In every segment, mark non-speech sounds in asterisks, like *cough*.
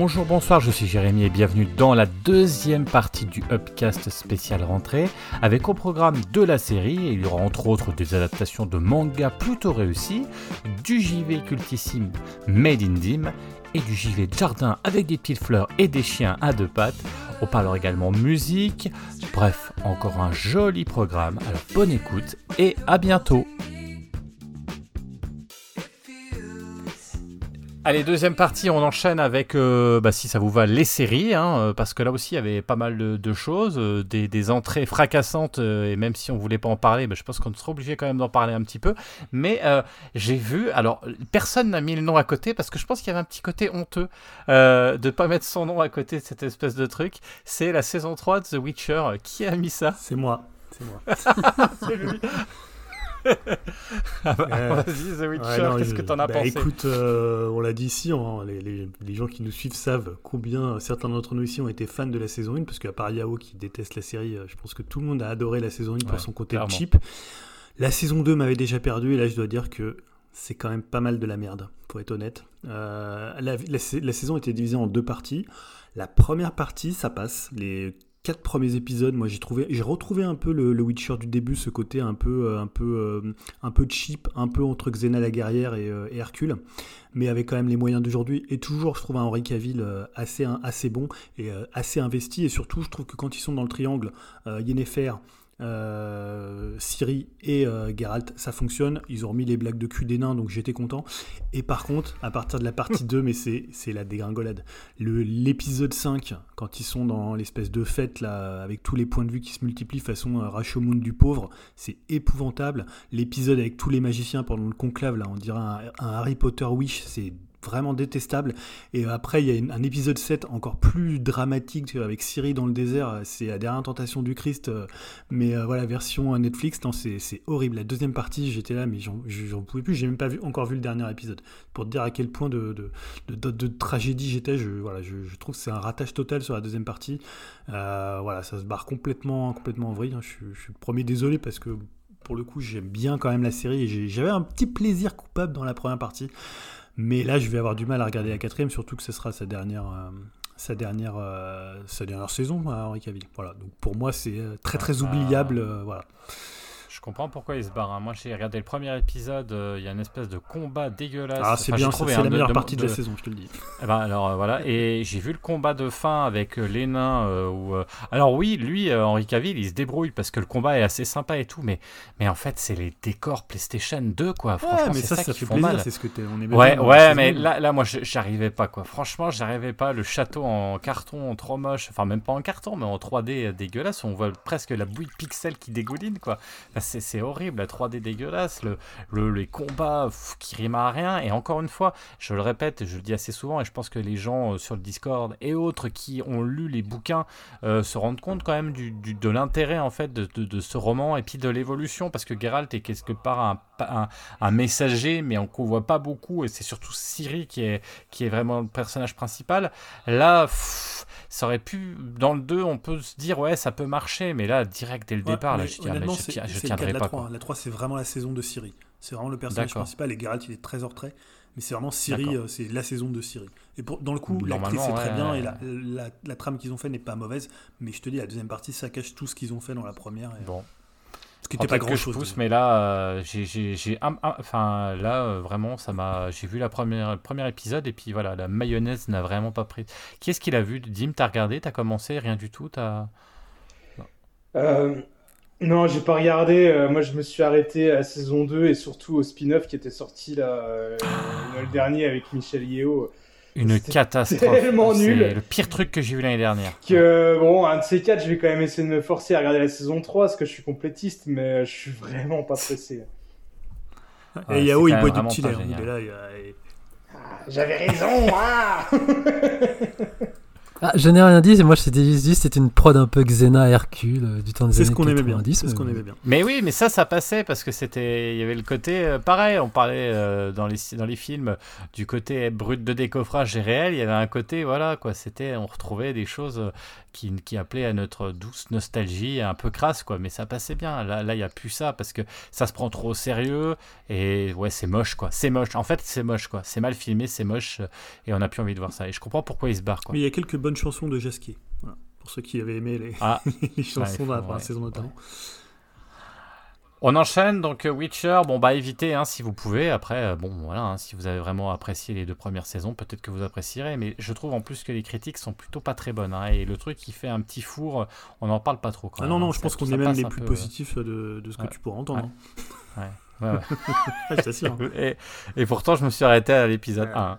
Bonjour, bonsoir, je suis Jérémy et bienvenue dans la deuxième partie du Upcast spécial rentrée avec au programme de la série, il y aura entre autres des adaptations de manga plutôt réussies, du JV cultissime Made in Dim et du JV de jardin avec des petites fleurs et des chiens à deux pattes. On parlera également musique, bref, encore un joli programme, alors bonne écoute et à bientôt Allez, deuxième partie, on enchaîne avec, euh, bah, si ça vous va, les séries, hein, euh, parce que là aussi, il y avait pas mal de, choses, euh, des, entrées fracassantes, et même si on voulait pas en parler, bah, je pense qu'on sera obligé quand même d'en parler un petit peu. Mais j'ai vu, alors, personne n'a mis le nom à côté, parce que je pense qu'il y avait un petit côté honteux de pas mettre son nom à côté de cette espèce de truc. C'est la saison 3 de The Witcher. Qui a mis ça? C'est moi. C'est moi. *laughs* *laughs* C'est lui. Ah bah, vas-y, The Witcher, qu'est-ce que t'en as bah, pensé Écoute, euh, on l'a dit ici, hein, les, gens qui nous suivent savent combien certains d'entre nous ici ont été fans de la saison 1, parce qu'à part Yao qui déteste la série, euh, je pense que tout le monde a adoré la saison 1 pour son côté cheap. La saison 2 m'avait déjà perdu, et là je dois dire que c'est quand même pas mal de la merde, pour être honnête. Euh, la, la, saison était divisée en deux parties. La première partie, ça passe. Les quatre premiers épisodes, moi j'ai trouvé, j'ai retrouvé un peu le, Witcher du début, ce côté un peu, euh, un peu, euh, un peu cheap, un peu entre Xena la guerrière euh, et, Hercule, mais avec quand même les moyens d'aujourd'hui. Et toujours, je trouve un Henri Cavill assez, assez bon et assez investi. Et surtout, je trouve que quand ils sont dans le triangle, Yennefer, euh, Siri et euh, Geralt, ça fonctionne. Ils ont remis les blagues de cul des nains, donc j'étais content. Et par contre, à partir de la partie *laughs* 2, mais c'est la dégringolade. L'épisode 5, quand ils sont dans l'espèce de fête, là, avec tous les points de vue qui se multiplient façon euh, Rashomon du pauvre, c'est épouvantable. L'épisode avec tous les magiciens pendant le conclave, là, on dirait un, un Harry Potter Wish, c'est vraiment détestable. Et après, il y a un épisode 7 encore plus dramatique avec Siri dans le désert. C'est la dernière tentation du Christ, euh, mais euh, voilà, version Netflix. C'est horrible. La deuxième partie, j'étais là, mais j'en pouvais plus. J'ai même pas vu, encore vu le dernier épisode. Pour te dire à quel point de, de, tragédie j'étais, je, voilà, je, trouve que c'est un ratage total sur la deuxième partie. Euh, voilà, ça se barre complètement, complètement en vrille. Hein. Je, je suis le premier désolé parce que pour le coup, j'aime bien quand même la série et j'avais un petit plaisir coupable dans la première partie. Mais là, je vais avoir du mal à regarder la quatrième, surtout que ce sera sa dernière, euh, sa dernière, euh, sa dernière saison, Henri Cavill. Voilà. Donc pour moi, c'est euh, très très oubliable. voilà. Je comprends pourquoi il se barre. Hein. Moi, j'ai regardé le premier épisode. Euh, il y a une espèce de combat dégueulasse. Ah, c'est bien, c'est la meilleure partie de, la saison, je te le dis. Eh ben, alors euh, voilà. Et j'ai vu le combat de fin avec euh, les nains. Où, alors oui, lui, Henri Cavill, il se débrouille parce que le combat est assez sympa et tout. Mais, mais en fait, c'est les décors PlayStation 2, quoi. Franchement, c'est ça, ça, ça, qui fait plaisir. C'est ce que on est. Ouais, ouais, mais là, là, moi, j'arrivais pas, quoi. Franchement, j'arrivais pas. Le château en carton, trop moche. Enfin, même pas en carton, mais en 3D dégueulasse. On voit presque la bouille pixel qui dégouline, quoi c'est horrible, la 3D dégueulasse, le, les combats qui riment à rien. Et encore une fois, je le répète, je le dis assez souvent, et je pense que les gens euh, sur le Discord et autres qui ont lu les bouquins euh, se rendent compte quand même du, de l'intérêt en fait de, ce roman et puis de l'évolution, parce que Geralt est quelque part un, un, messager, mais on ne voit pas beaucoup, et c'est surtout Ciri qui est, qui est vraiment le personnage principal. Là, ça aurait pu, dans le 2, on peut se dire, ouais, ça peut marcher, mais là, direct dès le départ, là, je, je, tiendrai pas. 3, La 3, c'est vraiment la saison de Siri. C'est vraiment le personnage principal, et Geralt, il est très en retrait. Mais c'est vraiment Siri, euh, c'est la saison de Siri. Et pour, dans le coup, l'actrice est très bien, et la, la, trame qu'ils ont fait n'est pas mauvaise. Mais je te dis, la deuxième partie, ça cache tout ce qu'ils ont fait dans la première. Bon. Ce qui n'était pas grand chose. pousse, mais là, euh, j'ai, enfin là, euh, vraiment, ça m'a, j'ai vu la première, le premier épisode et puis voilà, la mayonnaise n'a vraiment pas pris. Qui est-ce qu'il a vu? Dim, t'as regardé, t'as commencé, rien du tout, t'as. Non. Euh, non, j'ai pas regardé. moi, je me suis arrêté à saison 2 et surtout au spin-off qui était sorti là, *gasps* le dernier avec Michel Yeo. Une catastrophe. tellement nul. C'est le pire truc que j'ai vu l'année dernière. Que, bon, un de ces quatre, je vais quand même essayer de me forcer à regarder la saison 3 parce que je suis complétiste, mais je suis vraiment pas pressé. Et Yao, il boit du petit lait. Là, ah, J'avais raison, hein *laughs* Ah, je n'ai rien dit, moi je t'ai dit c'était une prod un peu Xena Hercule euh, du temps des C'est ce qu'on aimait bien. C'est ce qu'on aimait bien. Mais oui, mais ça, ça passait parce que c'était, il y avait le côté euh, pareil. On parlait euh, dans les dans les films du côté brut de décoffrage et réel. Il y avait un côté voilà quoi. C'était, on retrouvait des choses qui, qui appelait à notre douce nostalgie un peu crasse, quoi. Mais ça passait bien. Là, il n'y a plus ça parce que ça se prend trop au sérieux et ouais, c'est moche, quoi. C'est moche. En fait, c'est moche, quoi. C'est mal filmé, c'est moche et on n'a plus envie de voir ça. Et je comprends pourquoi il se barre, quoi. Mais il y a quelques bonnes chansons de Jasquier. Pour ceux qui avaient aimé les, ah. *laughs* les chansons de la saison notamment. On enchaîne donc euh, Witcher. Bon bah évitez hein, si vous pouvez. Après euh, bon voilà hein, si vous avez vraiment apprécié les deux premières saisons, peut-être que vous apprécierez. Mais je trouve en plus que les critiques sont plutôt pas très bonnes. Hein, et le truc qui fait un petit four, on n'en parle pas trop. Quand ah non non, je pense qu'on est même les plus positifs de, ce que tu pourras entendre. Ouais. Ouais, *laughs* et, et, pourtant, je me suis arrêté à l'épisode 1.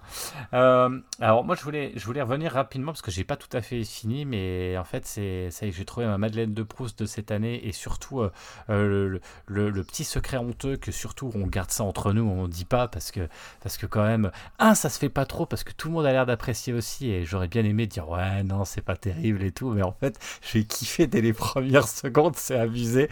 Euh, alors, moi, je voulais, je voulais revenir rapidement parce que j'ai pas tout à fait fini, mais en fait, c'est ça j'ai trouvé ma Madeleine de Proust de cette année et surtout euh, euh, le, le, petit secret honteux que surtout on garde ça entre nous, on dit pas parce que, parce que quand même, un, ça se fait pas trop parce que tout le monde a l'air d'apprécier aussi et j'aurais bien aimé dire ouais, non, c'est pas terrible et tout, mais en fait, j'ai kiffé dès les premières secondes, c'est abusé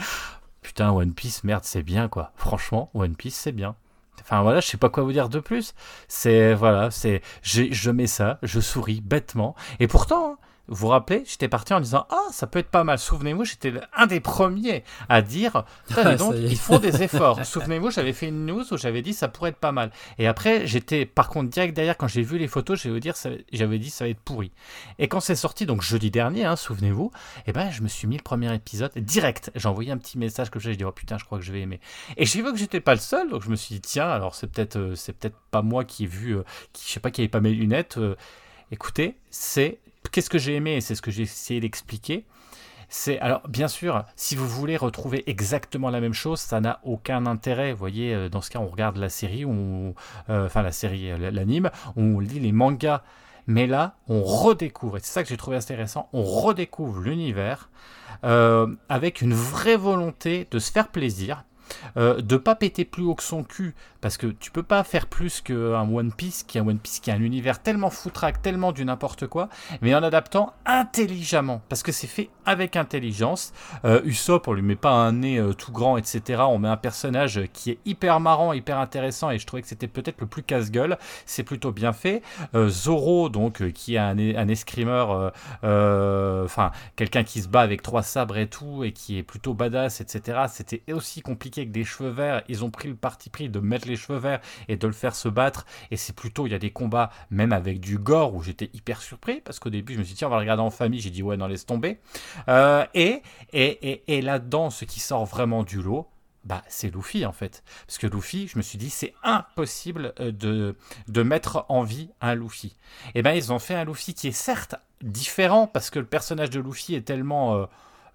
putain, One Piece, merde, c'est bien quoi. Franchement, One Piece, c'est bien. Enfin voilà, je sais pas quoi vous dire de plus. C'est voilà, c'est je mets ça, je souris bêtement. Et pourtant, hein, vous vous rappelez, j'étais parti en disant Ah, ça peut être pas mal. Souvenez-vous, j'étais un des premiers à dire *laughs* donc, ils font des efforts. *laughs* Souvenez-vous, j'avais fait une news où j'avais dit ça pourrait être pas mal. Et après, j'étais par contre direct derrière, quand j'ai vu les photos, j'avais dire j'avais dit ça va être pourri. Et quand c'est sorti, donc jeudi dernier, hein, souvenez-vous, eh ben, je me suis mis le premier épisode direct. J'ai envoyé un petit message que j'ai dit Oh putain, je crois que je vais aimer. Et j'ai vu que j'étais pas le seul, donc je me suis dit Tiens, alors c'est peut-être euh, c'est peut-être pas moi qui ai vu, euh, qui, je sais pas, qui avait pas mes lunettes. Euh, écoutez, c'est qu'est-ce que j'ai aimé, et c'est ce que j'ai essayé d'expliquer, c'est alors bien sûr, si vous voulez retrouver exactement la même chose, ça n'a aucun intérêt. Vous voyez, euh, dans ce cas, on regarde la série, on, euh, enfin la série, euh, l'anime, on lit les mangas. Mais là, on redécouvre, et c'est ça que j'ai trouvé intéressant, on redécouvre l'univers avec une vraie volonté de se faire plaisir, euh, de pas péter plus haut que son cul, parce que tu peux pas faire plus qu'un One Piece, qui est un One Piece qui a un univers tellement foutraque, tellement du n'importe quoi, mais en adaptant intelligemment, parce que c'est fait avec intelligence. Euh, Usopp, on lui met pas un nez euh, tout grand, etc. On met un personnage qui est hyper marrant, hyper intéressant, et je trouvais que c'était peut-être le plus casse-gueule. C'est plutôt bien fait. Euh, Zoro, donc, qui est un, un escrimeur, enfin, quelqu'un qui se bat avec trois sabres et tout, et qui est plutôt badass, etc. C'était aussi compliqué avec des cheveux verts, ils ont pris le parti pris de mettre les cheveux verts et de le faire se battre. Et c'est plutôt, il y a des combats, même avec du gore, où j'étais hyper surpris, parce qu'au début, je me suis dit, tiens, on va le regarder en famille. J'ai dit, ouais, non, laisse tomber. Euh, et, et, et, et là-dedans, ce qui sort vraiment du lot, bah, c'est Luffy en fait. Parce que Luffy, je me suis dit, c'est impossible euh, de, de mettre en vie un Luffy. Et eh ben ils ont fait un Luffy qui est certes différent, parce que le personnage de Luffy est tellement... Euh,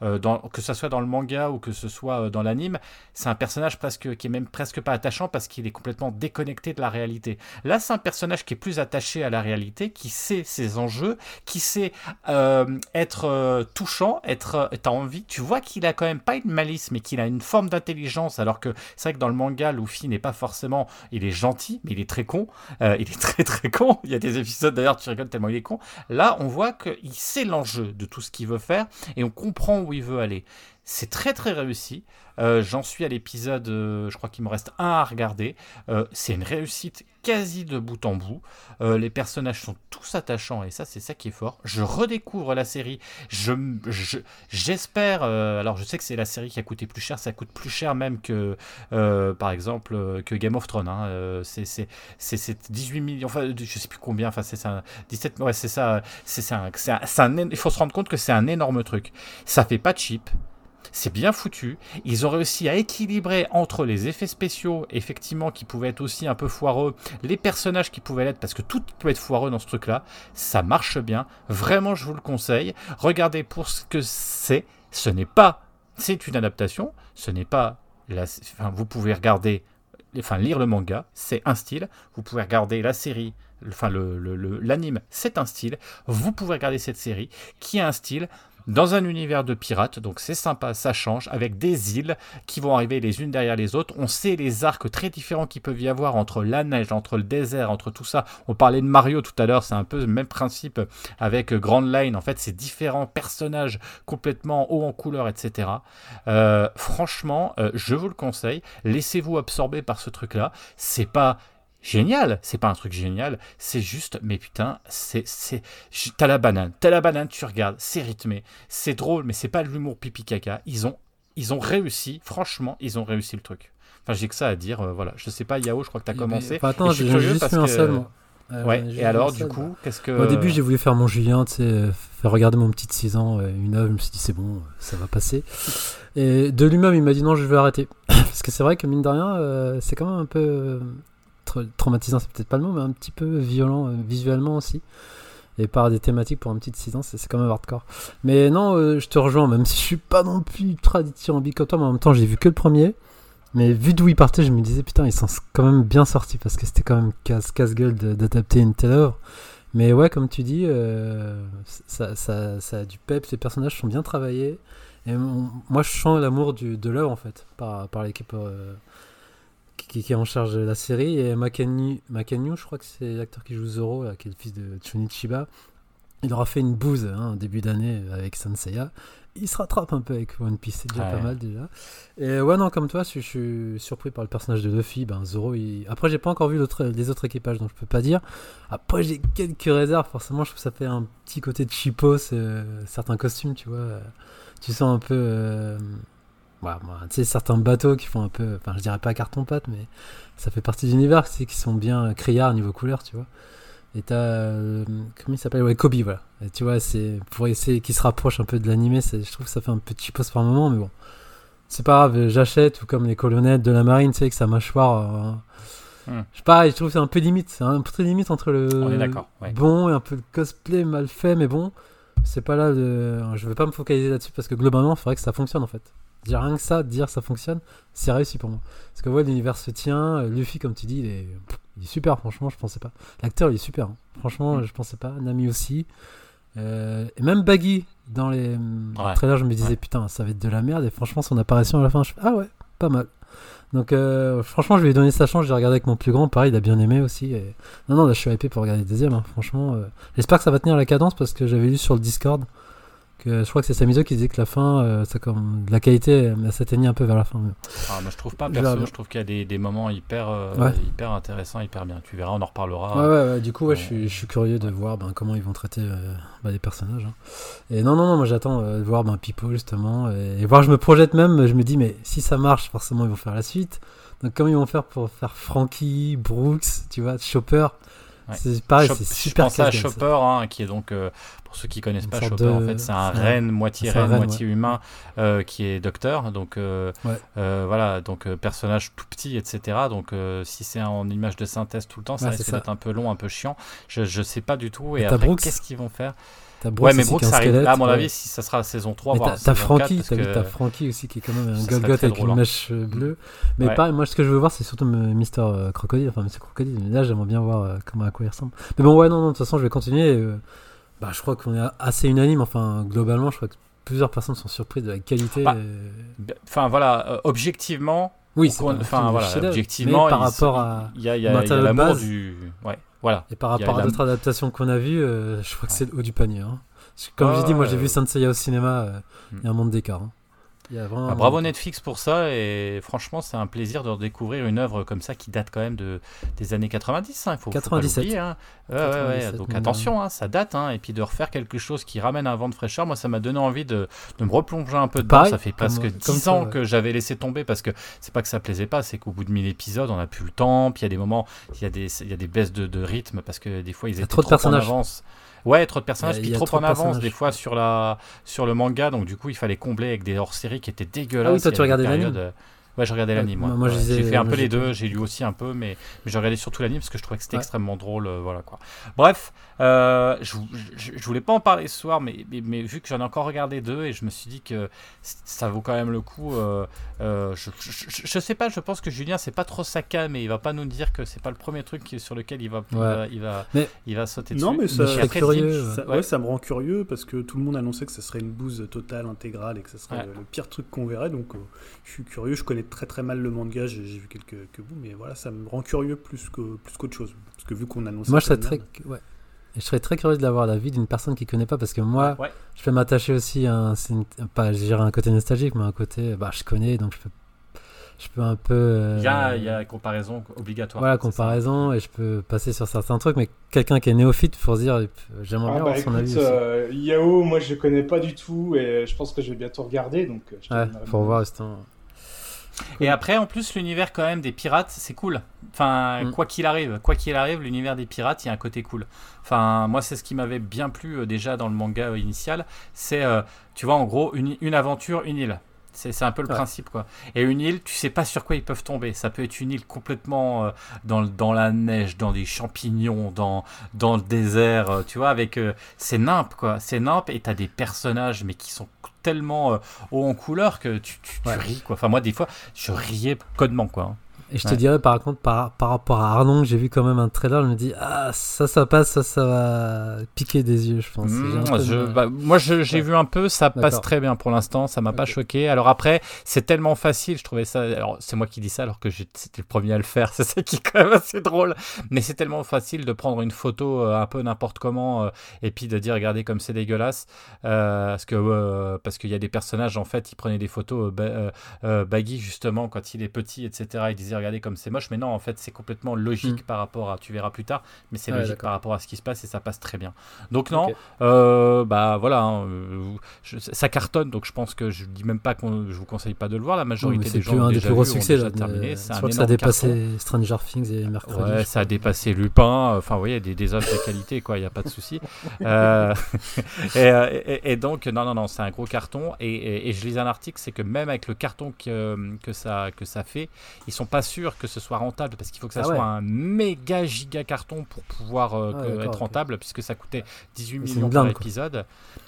euh, que ce soit dans le manga ou que ce soit euh, dans l'anime, c'est un personnage presque qui est même presque pas attachant parce qu'il est complètement déconnecté de la réalité. Là, c'est un personnage qui est plus attaché à la réalité, qui sait ses enjeux, qui sait euh, être touchant, être t'as envie. Tu vois qu'il a quand même pas une malice, mais qu'il a une forme d'intelligence. Alors que c'est vrai que dans le manga, Luffy n'est pas forcément, il est gentil, mais il est très con. il est *laughs* très très con. Il y a des épisodes d'ailleurs, tu rigoles tellement il est con. Là, on voit qu'il sait l'enjeu de tout ce qu'il veut faire et on comprend où il veut aller. C'est très très réussi. Euh, j'en suis à l'épisode, euh, je crois qu'il me reste un à regarder. Euh, c'est une réussite quasi de bout en bout. les personnages sont tous attachants et ça c'est ça qui est fort. Je redécouvre la série. Je, j'espère. alors je sais que c'est la série qui a coûté plus cher. Ça coûte plus cher même que par exemple que Game of Thrones. Hein. c'est, c'est, c'est, 18 millions. Enfin je sais plus combien. Enfin c'est ça. 17. Ouais c'est ça. C'est ça. il faut se rendre compte que c'est un énorme truc. Ça fait pas cheap. C'est bien foutu. Ils ont réussi à équilibrer entre les effets spéciaux, effectivement, qui pouvaient être aussi un peu foireux, les personnages qui pouvaient l'être, parce que tout peut être foireux dans ce truc-là. Ça marche bien. Vraiment, je vous le conseille. Regardez pour ce que c'est. Ce n'est pas. C'est une adaptation. Ce n'est pas. Enfin, vous pouvez regarder. Enfin, lire le manga, c'est un style. Vous pouvez regarder la série, enfin l'anime, le, c'est un style. Vous pouvez regarder cette série qui a un style dans un univers de pirates, donc c'est sympa, ça change, avec des îles qui vont arriver les unes derrière les autres. On sait les arcs très différents qu'il peuvent y avoir entre la neige, entre le désert, entre tout ça. On parlait de Mario tout à l'heure, c'est un peu le même principe avec Grand Line. En fait, c'est différents personnages complètement haut en couleur, etc. Euh, franchement, euh, je vous le conseille, laissez-vous absorber par ce truc-là. C'est pas génial. C'est pas un truc génial, c'est juste, mais putain, c'est, c'est, t'as la banane, t'as la banane, tu regardes, c'est rythmé, c'est drôle, mais c'est pas de l'humour pipi caca. Ils ont, ils ont réussi, franchement, ils ont réussi le truc. Enfin, j'ai que ça à dire, euh, voilà. Je sais pas, Yao, je crois que t'as commencé. attends, j'ai juste parce un seul, ouais, et alors, du coup, qu'est-ce que. Au début, j'ai voulu faire mon Julien, tu sais, faire regarder mon petit de 6 ans, une œuvre, je me suis dit, c'est bon, ça va passer. Et de lui-même, il m'a dit non, je vais arrêter. *laughs* Parce que c'est vrai que mine de rien, euh, c'est quand même un peu traumatisant, c'est peut-être pas le mot, mais un petit peu violent euh, visuellement aussi. Et par des thématiques pour un petit de 6 ans, c'est quand même hardcore. Mais non, euh, je te rejoins, même si je suis pas non plus ultra dithyrambique comme toi, mais en même temps, j'ai vu que le premier. Mais vu d'où il partait, je me disais, putain, ils sont quand même bien sortis parce que c'était quand même casse-gueule d'adapter une telle œuvre. Mais ouais, comme tu dis, euh, ça, ça, ça, a du pep, les personnages sont bien travaillés. Et moi, je sens l'amour de l'œuvre en fait, par, par l'équipe qui, est en charge de la série. Et Makanyu, je crois que c'est l'acteur qui joue Zoro, qui est le fils de Chunichiba. Il aura fait une bouse hein, début d'année avec Sanseiya. Il se rattrape un peu avec One Piece, c'est déjà pas mal déjà. Et ouais, non, comme toi, je, suis surpris par le personnage de Luffy. Ben, Zoro, il... après, j'ai pas encore vu les autres équipages, donc je peux pas dire. Après, j'ai quelques réserves, forcément, je trouve que ça fait un petit côté de cheapos, certains costumes, tu vois. Tu sens un peu. Euh, tu sais, certains bateaux qui font un peu, enfin, je dirais pas carton-pâte, mais ça fait partie de l'univers, qui sont bien criards niveau couleur, tu vois. Et t'as, euh, comment il s'appelle? Ouais, Kobe, voilà. tu vois, c'est pour essayer qu'il se rapproche un peu de l'animé, je trouve que ça fait un petit poste par moment, mais bon. C'est pas grave, j'achète, ou comme les colonnettes de la marine, tu sais, avec sa mâchoire. Euh, hmm. Je sais pas, je trouve que c'est un peu limite, c'est un peu limite entre le bon et un peu le cosplay mal fait, mais bon, c'est pas là de. Je vais pas me focaliser là-dessus parce que globalement, il faudrait que ça fonctionne en fait. Dire rien que ça, dire ça fonctionne, c'est réussi pour moi. Parce que ouais, l'univers se tient. Euh, Luffy, comme tu dis, il est, il est super, franchement, je pensais pas. L'acteur, il est super. Hein. Franchement, mm. je pensais pas. Nami aussi. Euh, et même Baggy, dans les trailers, je me disais, putain, ça va être de la merde. Et franchement, son apparition à la fin, je ah ouais, pas mal. Donc, euh, franchement, je lui ai donné sa chance. J'ai regardé avec mon plus grand, pareil, il a bien aimé aussi. Et... Non, non, là, je suis hypé pour regarder le deuxième. Hein. Franchement, j'espère que ça va tenir la cadence parce que j'avais lu sur le Discord je crois que c'est Samizo qui disait que la fin, euh, ça comme la qualité, s'atteignait un peu vers la fin. Ah, je trouve pas, perso, je trouve qu'il y a des, des moments hyper, euh, hyper intéressants, hyper bien. Tu verras, on en reparlera. Ouais, ouais, du coup, ouais, je, suis, je, suis, curieux de voir ben, comment ils vont traiter euh, ben, les personnages. Hein. Et non, non, non, moi j'attends de voir ben, Pipo justement, et, voir, je me projette même, je me dis, mais si ça marche, forcément ils vont faire la suite. Donc, comment ils vont faire pour faire Frankie, Brooks, tu vois, Chopper? C'est pareil, c'est super. Je pense à Chopper, hein, qui est donc, euh, pour ceux qui connaissent pas Chopper, en fait, c'est un reine, moitié reine, moitié humain, euh, qui est docteur. Donc, euh, voilà, donc personnage tout petit, etc. Donc, si c'est en image de synthèse tout le temps, ça risque d'être un peu long, un peu chiant. Je, je sais pas du tout. Et, après, qu'est-ce qu'ils vont faire? Ouais, mais Brooks, ça arrive là, à mon avis, si ça sera saison 3. T'as Frankie, t'as. Frankie aussi qui est quand même un Golgoth avec une mèche euh, bleue. Mais ouais. pareil, moi ce que je veux voir, c'est surtout Mister euh, Crocodile, enfin Monsieur Crocodile. Mais là, j'aimerais bien voir euh, comment à quoi il ressemble. Mais bon, ouais, non, non, de toute façon, je vais continuer. bah, je crois qu'on est assez unanime. Enfin, globalement, je crois que plusieurs personnes sont surprises de la qualité. Bah, enfin, voilà, objectivement. Oui, c'est enfin voilà, objectivement, par rapport à il y a, y a l'amour du ouais voilà. Et par rapport à d'autres adaptations qu'on a vues, je crois que c'est le haut du panier. Hein. Comme j'ai dit, moi j'ai vu Senseiya au cinéma, euh, il y a un monde d'écart. Hein. Ah, bravo Netflix pour ça et franchement c'est un plaisir de redécouvrir une œuvre comme ça qui date quand même de, des années 90. Hein, faut, 97. Faut hein. ouais, Donc attention, hein, ça date et puis de refaire quelque chose qui ramène un vent de fraîcheur, moi ça m'a donné envie de, de, me replonger un peu dedans. ça fait presque 10 ans que j'avais laissé tomber parce que c'est pas que ça plaisait pas, c'est qu'au bout de 1000 épisodes on a plus le temps, puis il y a des moments, il y a des, il y a des baisses de, de rythme parce que des fois ils étaient trop, trop en avance. Ouais, trop de personnages, puis trop, en avance des fois sur, la, sur le manga, donc du coup il fallait combler avec des hors-séries qui étaient dégueulasses. Ah oui, toi tu regardais l'anime euh, Ouais, j'ai regardé l'anime. Moi, j'ai fait un peu les deux, j'ai lu aussi un peu, mais, mais j'ai regardé surtout l'anime parce que je trouvais que c'était extrêmement drôle. Euh, voilà quoi. Bref, euh, je, je, voulais pas en parler ce soir, mais, mais, vu que j'en ai encore regardé deux et je me suis dit que ça vaut quand même le coup. Euh, je, je, sais pas, je pense que Julien c'est pas trop sa mais il va pas nous dire que c'est pas le premier truc sur lequel il va, il va, il va, sauter dessus. Non, mais ça, ça, ça, me rend curieux parce que tout le monde annonçait que ce serait une bouse totale, intégrale et que ce serait le, pire truc qu'on verrait. Donc je suis curieux, je connais très très mal le manga, j'ai vu quelques, quelques bouts, mais voilà, ça me rend curieux plus qu'autre plus chose. Parce que vu qu'on annonce. Moi, je serais très. Ouais. Et je serais très curieux de l'avoir l'avis d'une personne qui connaît pas parce que moi, je peux m'attacher aussi à un, pas, un côté nostalgique, mais un côté, bah, je connais, donc je peux, je peux un peu. Il y, a, il y a comparaison obligatoire. Voilà, comparaison, et je peux passer sur certains trucs, mais quelqu'un qui est néophyte pour dire, j'aimerais ah, bien avoir bah, son avis. Euh, Yao, moi je connais pas du tout, et je pense que je vais bientôt regarder. Donc, je ouais, faut voir, Et après, en plus, l'univers quand même des pirates, c'est cool. Enfin, mm. quoi qu'il arrive, quoi qu'il arrive, l'univers des pirates, il y a un côté cool. Enfin, moi, c'est ce qui m'avait bien plu euh, déjà dans le manga euh, initial. C'est, tu vois, en gros, une, une aventure, une île. C'est un peu le principe, quoi. Et une île, tu sais pas sur quoi ils peuvent tomber. Ça peut être une île complètement euh, dans, dans, la neige, dans des champignons, dans, dans le désert, euh, tu vois, avec. Euh, c'est nimp, quoi. C'est nimp, et t'as des personnages, mais qui sont tellement hauts en couleur que tu, tu, ris, quoi. Enfin, moi, des fois, je riais codement, quoi. Et je te dirais par contre, par, par rapport à Arnon, j'ai vu quand même un trailer, je me dis, ah, ça, ça passe, ça, ça va piquer des yeux, je pense. Mmh, bah, moi, j'ai vu un peu, ça passe très bien pour l'instant, ça m'a pas choqué. Alors après, c'est tellement facile, je trouvais ça. Alors, c'est moi qui dis ça alors que c'était le premier à le faire, *laughs* c'est ça qui est quand même assez drôle. Mais c'est tellement facile de prendre une photo euh, un peu n'importe comment euh, et puis de dire, regardez comme c'est dégueulasse. Euh, parce que parce qu'il y a des personnages, en fait, ils prenaient des photos baggy justement quand il est petit, etc. Ils disaient, regardez comme c'est moche, mais non, en fait, c'est complètement logique mm. par rapport à, tu verras plus tard, mais c'est logique par rapport à ce qui se passe et ça passe très bien. Donc non, euh, bah voilà, hein, euh, ça cartonne, donc je pense que je dis même pas qu'on, je vous conseille pas de le voir, la majorité des gens ont déjà plus gros succès, déjà terminé. Je crois que ça a dépassé Stranger Things et Mercredi. Ouais, ça a dépassé Lupin, enfin vous voyez, des, des œuvres de qualité, quoi, il n'y a pas de souci. *laughs* Euh, *laughs* et, donc, non, non, non, c'est un gros carton, et, je lis un article, c'est que même avec le carton que, que, ça, que ça fait, ils sont pas sûr que ce soit rentable parce qu'il faut que ça ah soit un méga giga carton pour pouvoir euh, ah, être rentable puisque ça coûtait 18 millions par épisode.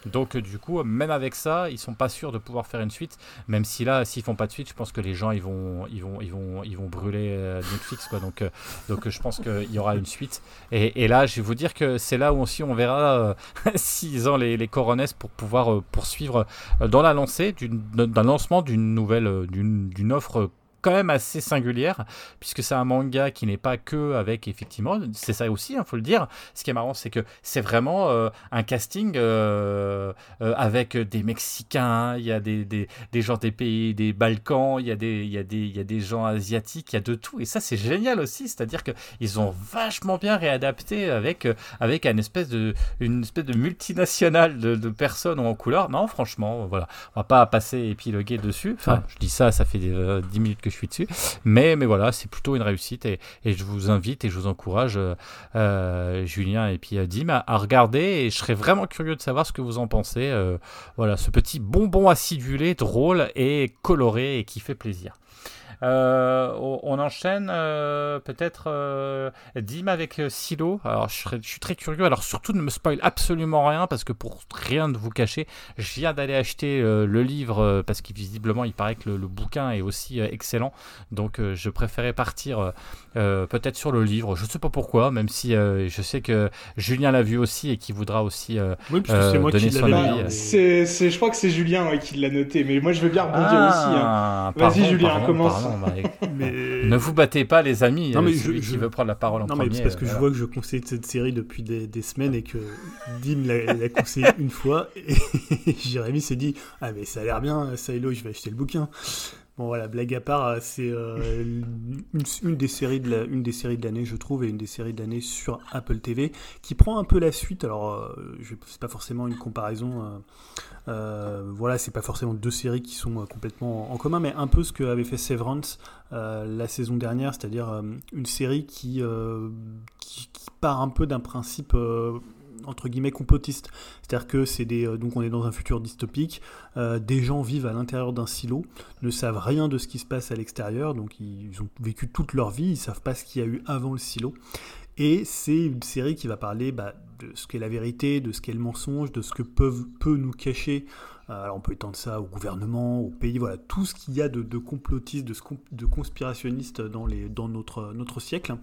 Donc euh, du coup, même avec ça, ils sont pas sûrs de pouvoir faire une suite. Même si là, s'ils font pas de suite, je pense que les gens ils vont ils vont ils vont ils vont brûler euh, Netflix quoi. Donc donc je pense qu'il y aura une suite. Et, là, je vais vous dire que c'est là où aussi on verra *laughs* s'ils ont les, les coronesses pour pouvoir poursuivre dans la lancée d'un lancement d'une nouvelle d'une offre quand même assez singulière, puisque c'est un manga qui n'est pas que avec, effectivement, c'est ça aussi, il hein, faut le dire. Ce qui est marrant, c'est que c'est vraiment euh, un casting euh, euh, avec des Mexicains, il y a des, des, des, gens des pays des Balkans, il y, a des, il, y a des, il y a des gens asiatiques, il y a de tout. Et ça, c'est génial aussi, c'est-à-dire qu'ils ont vachement bien réadapté avec, avec une, espèce de, une espèce de multinationale de, de personnes en couleur. Non, franchement, voilà, on va pas passer épiloguer dessus. Enfin, je dis ça, ça fait 10 minutes que je suis dessus. Mais, mais voilà, c'est plutôt une réussite et, je vous invite et je vous encourage, euh, euh Julien et puis euh, Dim, à, regarder et je serais vraiment curieux de savoir ce que vous en pensez. Voilà, ce petit bonbon acidulé, drôle et coloré et qui fait plaisir. Euh, on enchaîne euh, peut-être euh, Dim avec Silo. Alors je, suis très curieux. Alors surtout ne me spoil absolument rien parce que pour rien de vous cacher, je viens d'aller acheter le livre parce qu'il visiblement il paraît que le, bouquin est aussi excellent. Donc je préférais partir peut-être sur le livre. Je ne sais pas pourquoi, même si je sais que Julien l'a vu aussi et qui voudra aussi oui, c'est moi donner qui son avis. C'est, je crois que c'est Julien qui l'a noté, mais moi je veux bien rebondir ah, aussi. Hein. Vas-y Julien, commence. *laughs* Ne vous battez pas, les amis. Non, mais celui je, qui veut prendre la parole en non, premier. c'est parce que je vois que je conseille cette série depuis des, semaines et que Dim l'a *laughs* conseillé une fois. Et *laughs* Jérémy s'est dit Ah, mais ça a l'air bien, Silo, je vais acheter le bouquin. Bon voilà, blague à part, c'est euh, une, des séries de l'année, je trouve, et une des séries de l'année sur Apple TV, qui prend un peu la suite. Alors, euh, c'est pas forcément une comparaison. Euh, euh, voilà, c'est pas forcément deux séries qui sont complètement en commun, mais un peu ce que avait fait Severance la saison dernière, c'est-à-dire une série qui, part un peu d'un principe entre guillemets complotiste. C'est-à-dire que c'est des euh, donc on est dans un futur dystopique, euh, des gens vivent à l'intérieur d'un silo, ne savent rien de ce qui se passe à l'extérieur, donc ils ont vécu toute leur vie, ils savent pas ce qu'il y a eu avant le silo. Et c'est une série qui va parler bah, de ce qu'est la vérité, de ce qu'est le mensonge, de ce que peuvent, peut nous cacher alors on peut étendre ça au gouvernement, au pays, voilà, tout ce qu'il y a de, de, de, conspirationnistes dans, les, dans notre, notre siècle.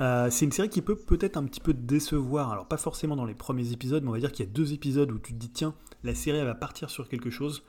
Euh, c'est une série qui peut peut-être un petit peu décevoir, alors pas forcément dans les premiers épisodes, mais on va dire qu'il y a deux épisodes où tu te dis tiens, la série elle va partir sur quelque chose.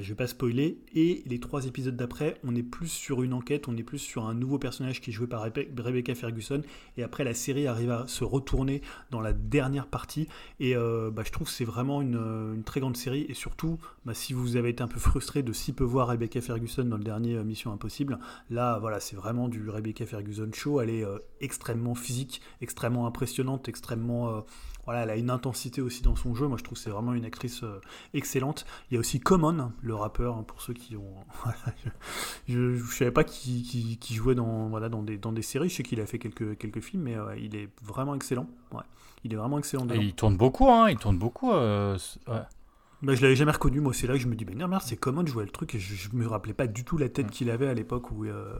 Je je vais pas spoiler. Et les trois épisodes d'après, on est plus sur une enquête, on est plus sur un nouveau personnage qui est joué par Rebecca Ferguson. Et après, la série arrive à se retourner dans la dernière partie. Et bah, je trouve que c'est vraiment une, très grande série. Et surtout, bah, si vous avez été un peu frustré de si peu voir Rebecca Ferguson dans le dernier Mission Impossible, là, voilà, c'est vraiment du Rebecca Ferguson show. Elle est extrêmement physique, extrêmement impressionnante, extrêmement voilà, elle a une intensité aussi dans son jeu. Moi, je trouve que c'est vraiment une actrice euh, excellente. Il y a aussi Common, le rappeur, hein, pour ceux qui ont. *laughs* je ne savais pas qui, jouait dans, voilà, dans, des, dans des séries. Je sais qu'il a fait quelques, quelques films, mais il est vraiment excellent. Il est vraiment excellent. Et il tourne beaucoup, hein, il tourne beaucoup. Euh. Bah, je l'avais jamais reconnu, moi c'est là que je me dis, mais merde, c'est comment je vois le truc et je, ne me rappelais pas du tout la tête qu'il avait à l'époque où, euh,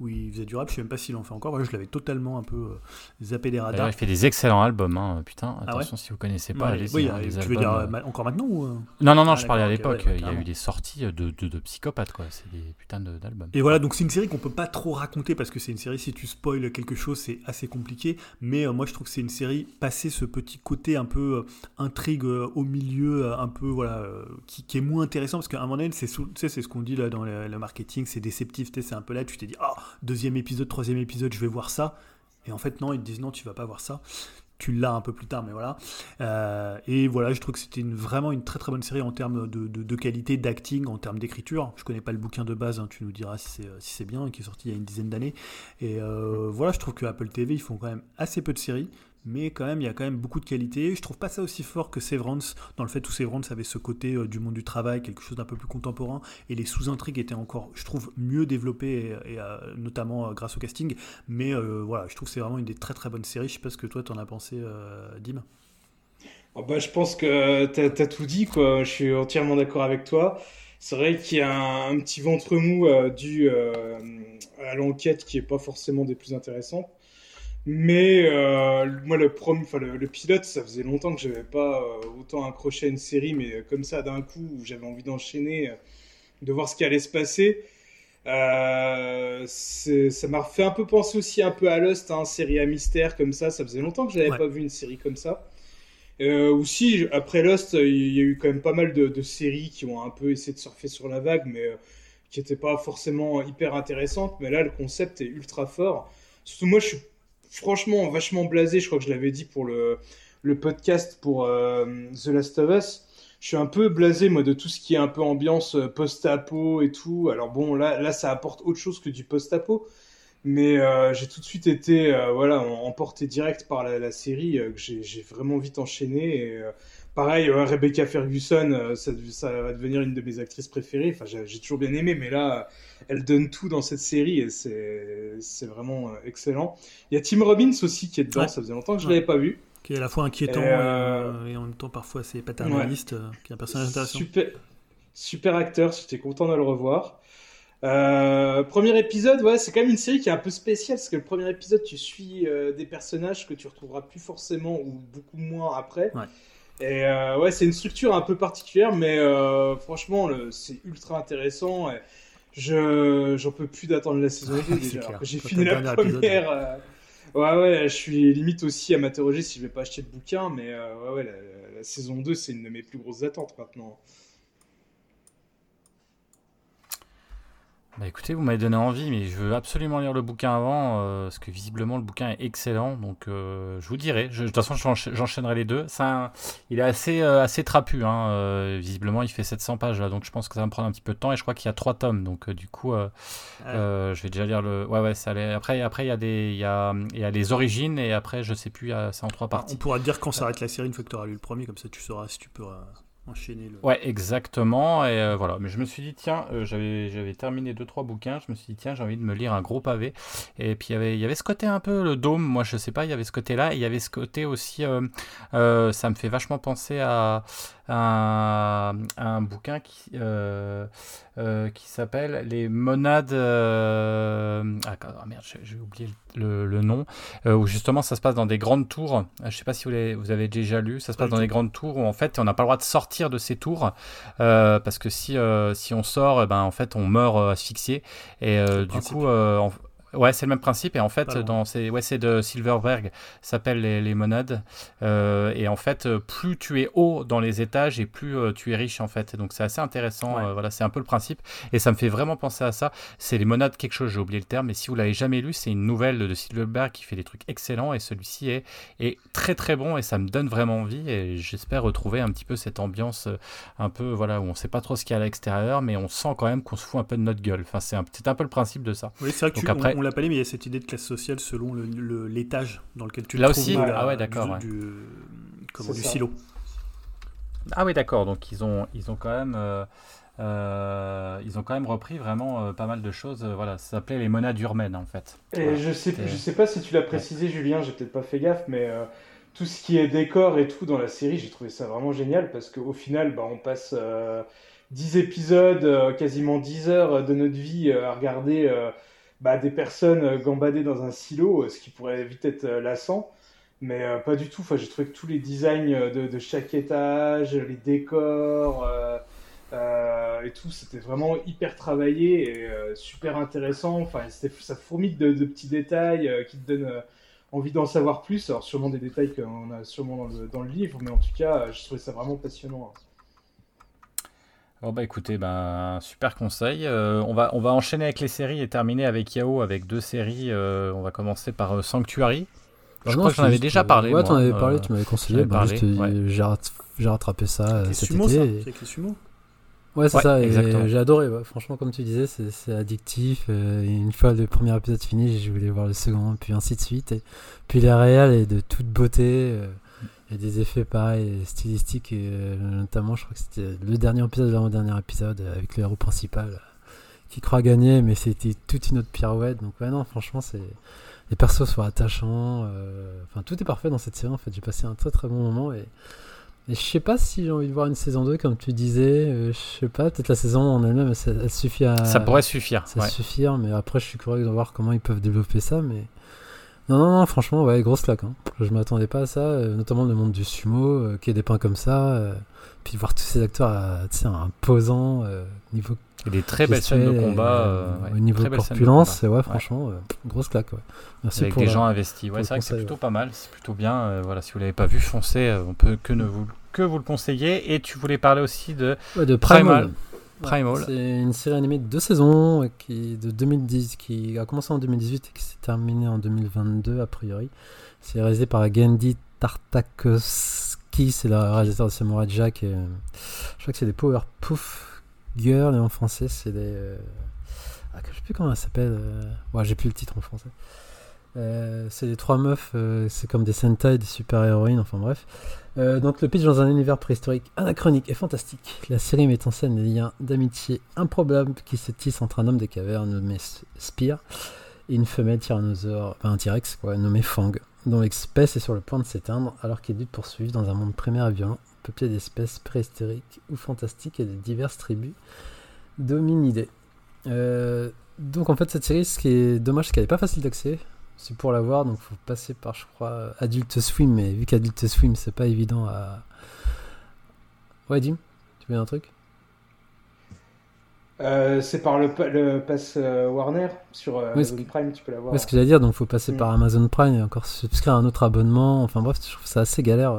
où il faisait du rap, je sais même pas s'il en fait encore, je l'avais totalement un peu euh, zappé des radars. il fait des excellents albums, hein. putain, ah attention si vous connaissez pas, Oui, hein, tu veux dire euh, encore maintenant ou... Non, non, non, ah, je parlais à l'époque, il y a eu des sorties de, de, de psychopathes, quoi, c'est des putains d'albums. Et voilà, donc c'est une série qu'on peut pas trop raconter parce que c'est une série, si tu spoil quelque chose, c'est assez compliqué, mais moi je trouve que c'est une série, passer ce petit côté un peu intrigue au milieu, un peu, voilà, qui qui est moins intéressant parce qu'à un moment donné, c'est ce qu'on dit là dans le, marketing, c'est déceptif, c'est un peu là, tu t'es dit, oh, deuxième épisode, troisième épisode, je vais voir ça. Et en fait, non, ils te disent non, tu vas pas voir ça. Tu l'as un peu plus tard, mais voilà. Euh, et voilà, je trouve que c'était vraiment une très très bonne série en termes de, de, qualité, d'acting, en termes d'écriture. Je connais pas le bouquin de base, hein, tu nous diras si c'est si bien, qui est sorti il y a une dizaine d'années. Et euh, voilà, je trouve que Apple TV, ils font quand même assez peu de séries mais quand même, il y a quand même beaucoup de qualité. Je trouve pas ça aussi fort que Severance, dans le fait où Severance avait ce côté euh, du monde du travail, quelque chose d'un peu plus contemporain, et les sous-intrigues étaient encore, je trouve, mieux développées, euh, notamment euh, grâce au casting. Mais voilà, je trouve que c'est vraiment une des très très bonnes séries. Je sais pas ce que toi t'en as pensé, Dim. Oh, bah, je pense que tu as, tout dit, quoi. Je suis entièrement d'accord avec toi. C'est vrai qu'il y a un, petit ventre mou dû à l'enquête qui est pas forcément des plus intéressantes. Mais euh, moi, le, prom, le, le, pilote, ça faisait longtemps que j'avais pas euh, autant accroché à une série, mais comme ça, d'un coup, où j'avais envie d'enchaîner, euh, de voir ce qui allait se passer. ça m'a fait un peu penser aussi un peu à Lost, hein, série à mystère comme ça. Ça faisait longtemps que j'avais n'avais pas vu une série comme ça. aussi, après Lost, il y a eu quand même pas mal de, de, séries qui ont un peu essayé de surfer sur la vague, mais qui n'étaient pas forcément hyper intéressantes. Mais là, le concept est ultra fort. Surtout moi, je suis franchement vachement blasé. Je crois que je l'avais dit pour le, le podcast pour euh, The Last of Us. Je suis un peu blasé, moi, de tout ce qui est un peu ambiance euh, post-apo et tout. Alors bon, là, là, ça apporte autre chose que du post-apo. Mais euh, j'ai tout de suite été voilà, emporté direct par la, série, que j'ai vraiment vite enchaîné. Pareil, Rebecca Ferguson, ça, ça, va devenir une de mes actrices préférées. Enfin, j'ai toujours bien aimé, mais là, elle donne tout dans cette série et c'est vraiment euh, excellent. Il y a Tim Robbins aussi qui est dedans, ça faisait longtemps que je ne l'avais pas vu. Qui est à la fois inquiétant et, euh, en même temps parfois assez paternaliste, euh, qui est un personnage intéressant. Super, super acteur, j'étais content de le revoir. premier épisode, ouais, c'est quand même une série qui est un peu spéciale parce que le premier épisode, tu suis des personnages que tu retrouveras plus forcément ou beaucoup moins après. Et ouais, c'est une structure un peu particulière, mais franchement, c'est ultra intéressant. Et je j'en peux plus d'attendre la saison 2 déjà. J'ai fini la première. Euh, ouais, ouais, je suis limite aussi à m'interroger si je vais pas acheter le bouquin, mais euh, ouais, ouais, la, la saison 2, c'est une de mes plus grosses attentes maintenant. Bah écoutez, vous m'avez donné envie, mais je veux absolument lire le bouquin avant, euh, parce que visiblement le bouquin est excellent, donc euh, je vous dirai. de toute façon, j'enchaînerai les deux. Ça, il est assez, euh, assez trapu, hein, visiblement il fait 700 pages, là, donc je pense que ça va me prendre un petit peu de temps, et je crois qu'il y a trois tomes, donc du coup, je vais déjà lire le... Ouais, ouais, ça allait... Après, après il, y a des, il, y a, il y a les origines, et après, je sais plus, c'est en trois parties. On pourra te dire quand s'arrête la série une fois que tu auras lu le premier, comme ça tu sauras si tu peux enchaîner le... Ouais, exactement. Et euh, voilà. Mais je me suis dit, tiens, euh, j'avais, terminé deux trois bouquins. Je me suis dit, tiens, j'ai envie de me lire un gros pavé. Et puis il y avait, il y avait ce côté un peu le dôme. Moi, je sais pas, il y avait ce côté-là. Et il y avait ce côté aussi. Euh, ça me fait vachement penser à, un, un bouquin qui, euh, euh, qui s'appelle Les Monades. Euh, ah, ah, merde, j'ai oublié le, le nom. où justement ça se passe dans des grandes tours. Je sais pas si vous, avez déjà lu. Ça se passe dans des grandes tours où en fait on n'a pas le droit de sortir de ces tours parce que si, si on sort, eh ben, en fait on meurt asphyxié. Et du coup, Ouais, c'est le même principe. Et en fait, dans c'est ouais, c'est de Silverberg, s'appelle les, les, monades. Euh, et en fait, plus tu es haut dans les étages et plus euh, tu es riche en fait. Donc c'est assez intéressant. Euh, voilà, c'est un peu le principe. Et ça me fait vraiment penser à ça. C'est les monades quelque chose. J'ai oublié le terme. Mais si vous l'avez jamais lu, c'est une nouvelle de Silverberg qui fait des trucs excellents. Et celui-ci est, est très très bon et ça me donne vraiment envie. Et j'espère retrouver un petit peu cette ambiance un peu voilà où on sait pas trop ce qu'il y a à l'extérieur, mais on sent quand même qu'on se fout un peu de notre gueule. Enfin, c'est un, un peu le principe de ça. Oui, c'est vrai que après... on, l'a pas dit, mais il y a cette idée de classe sociale selon l'étage le, dans lequel tu Là aussi, ah ouais, d'accord. Du, du, silo. Ah oui, d'accord. Donc ils ont, ils ont quand même. Euh, euh, ils ont quand même repris vraiment euh, pas mal de choses. voilà, ça s'appelait les monades urbaines en fait. Et je sais, je sais pas si tu l'as précisé, Julien. J'ai peut-être pas fait gaffe, mais tout ce qui est décor et tout dans la série, j'ai trouvé ça vraiment génial parce qu'au final, bah, on passe 10 épisodes, quasiment 10 heures de notre vie à regarder bah, des personnes gambadées dans un silo, ce qui pourrait vite être lassant. Mais euh, pas du tout. Enfin, j'ai trouvé que tous les designs euh, de, chaque étage, les décors euh, et tout, c'était vraiment hyper travaillé et super intéressant. Enfin, ça fourmille de, petits détails qui te donnent envie d'en savoir plus. Alors, sûrement des détails qu'on a sûrement dans le, dans le, livre, mais en tout cas, je trouvais ça vraiment passionnant. Bon bah écoutez, ben, super conseil. on, va, on va enchaîner avec les séries et terminer avec Yao avec deux séries. on va commencer par Sanctuary. Je crois que j'en avais déjà parlé. Ouais, t'en avais parlé, tu m'avais conseillé. Bah, j'ai rattrapé ça cet sumo, été. C'est les sumo Ouais, c'est ça. J'ai adoré. Franchement, comme tu disais, c'est addictif. Euh, une fois le premier épisode fini, je voulais voir le second, puis ainsi de suite. Et puis la réal est de toute beauté. Euh, il y a des effets pareils, stylistiques. Et, euh, notamment, je crois que c'était le dernier épisode, l'avant-dernier épisode, avec le héros principal qui croit gagner, mais c'était toute une autre pirouette. Donc, ouais, non, franchement, c'est les persos sont attachants. Euh, enfin, tout est parfait dans cette série en fait. J'ai passé un très très bon moment et, et je sais pas si j'ai envie de voir une saison 2 comme tu disais. Euh, je sais pas, peut-être la saison en elle-même, elle, suffit à. Ça pourrait suffire. Ça suffire, mais après je suis curieux de voir comment ils peuvent développer ça. Mais non, non, non, franchement, ouais, grosse claque. Hein. Je m'attendais pas à ça, euh, notamment le monde du sumo, qui est dépeint comme ça. puis voir tous ces acteurs, tu sais, imposants, niveau et des très belles scènes de combat. Euh, au niveau corpulence, ouais, franchement, euh, grosse claque. Merci Avec des gens investis. Ouais, c'est vrai que c'est plutôt pas mal, c'est plutôt bien. Euh, voilà, si vous l'avez pas vu, foncez. on peut que, ne vous, que vous le conseiller. Et tu voulais parler aussi de, de Primal. Primal. C'est une série animée de deux saisons qui, de 2010, qui a commencé en 2018 et qui s'est terminée en 2022 a priori. C'est réalisé par Gandhi Tartakovsky, c'est le réalisateur de Samurai Jack. Et, je crois que c'est des Powerpuff Girl et en français c'est des. Euh... Ah, je sais plus comment elle s'appelle. Euh... Ouais, j'ai plus le titre en français. Euh, c'est des trois meufs, euh, c'est comme des Sentai, des super-héroïnes, enfin bref. Euh, donc le pitch dans un univers préhistorique anachronique et fantastique. La série met en scène les liens d'amitié improbables qui se tissent entre un homme des cavernes nommé Spear et une femelle tyrannosaure, enfin un T-Rex quoi, nommé Fang, dont l'espèce est sur le point de s'éteindre alors qu'il est poursuivi dans un monde primaire et violent peuplé d'espèces préhistoriques ou fantastiques et de diverses tribus dominidées. Euh, donc en fait cette série, ce qui est dommage, c'est qu'elle n'est pas facile d'accès. C'est pour la voir, donc faut passer par, je crois, Adult Swim. Mais vu qu'Adult Swim, c'est pas évident à. Ouais, Dim, tu veux un truc? Euh, c'est par le, le pass euh, Warner sur euh, Amazon Prime, tu peux l'avoir. Oui, ce que j'allais dire, donc faut passer mm. par Amazon Prime et encore souscrire un autre abonnement. Enfin bref, je trouve ça assez galère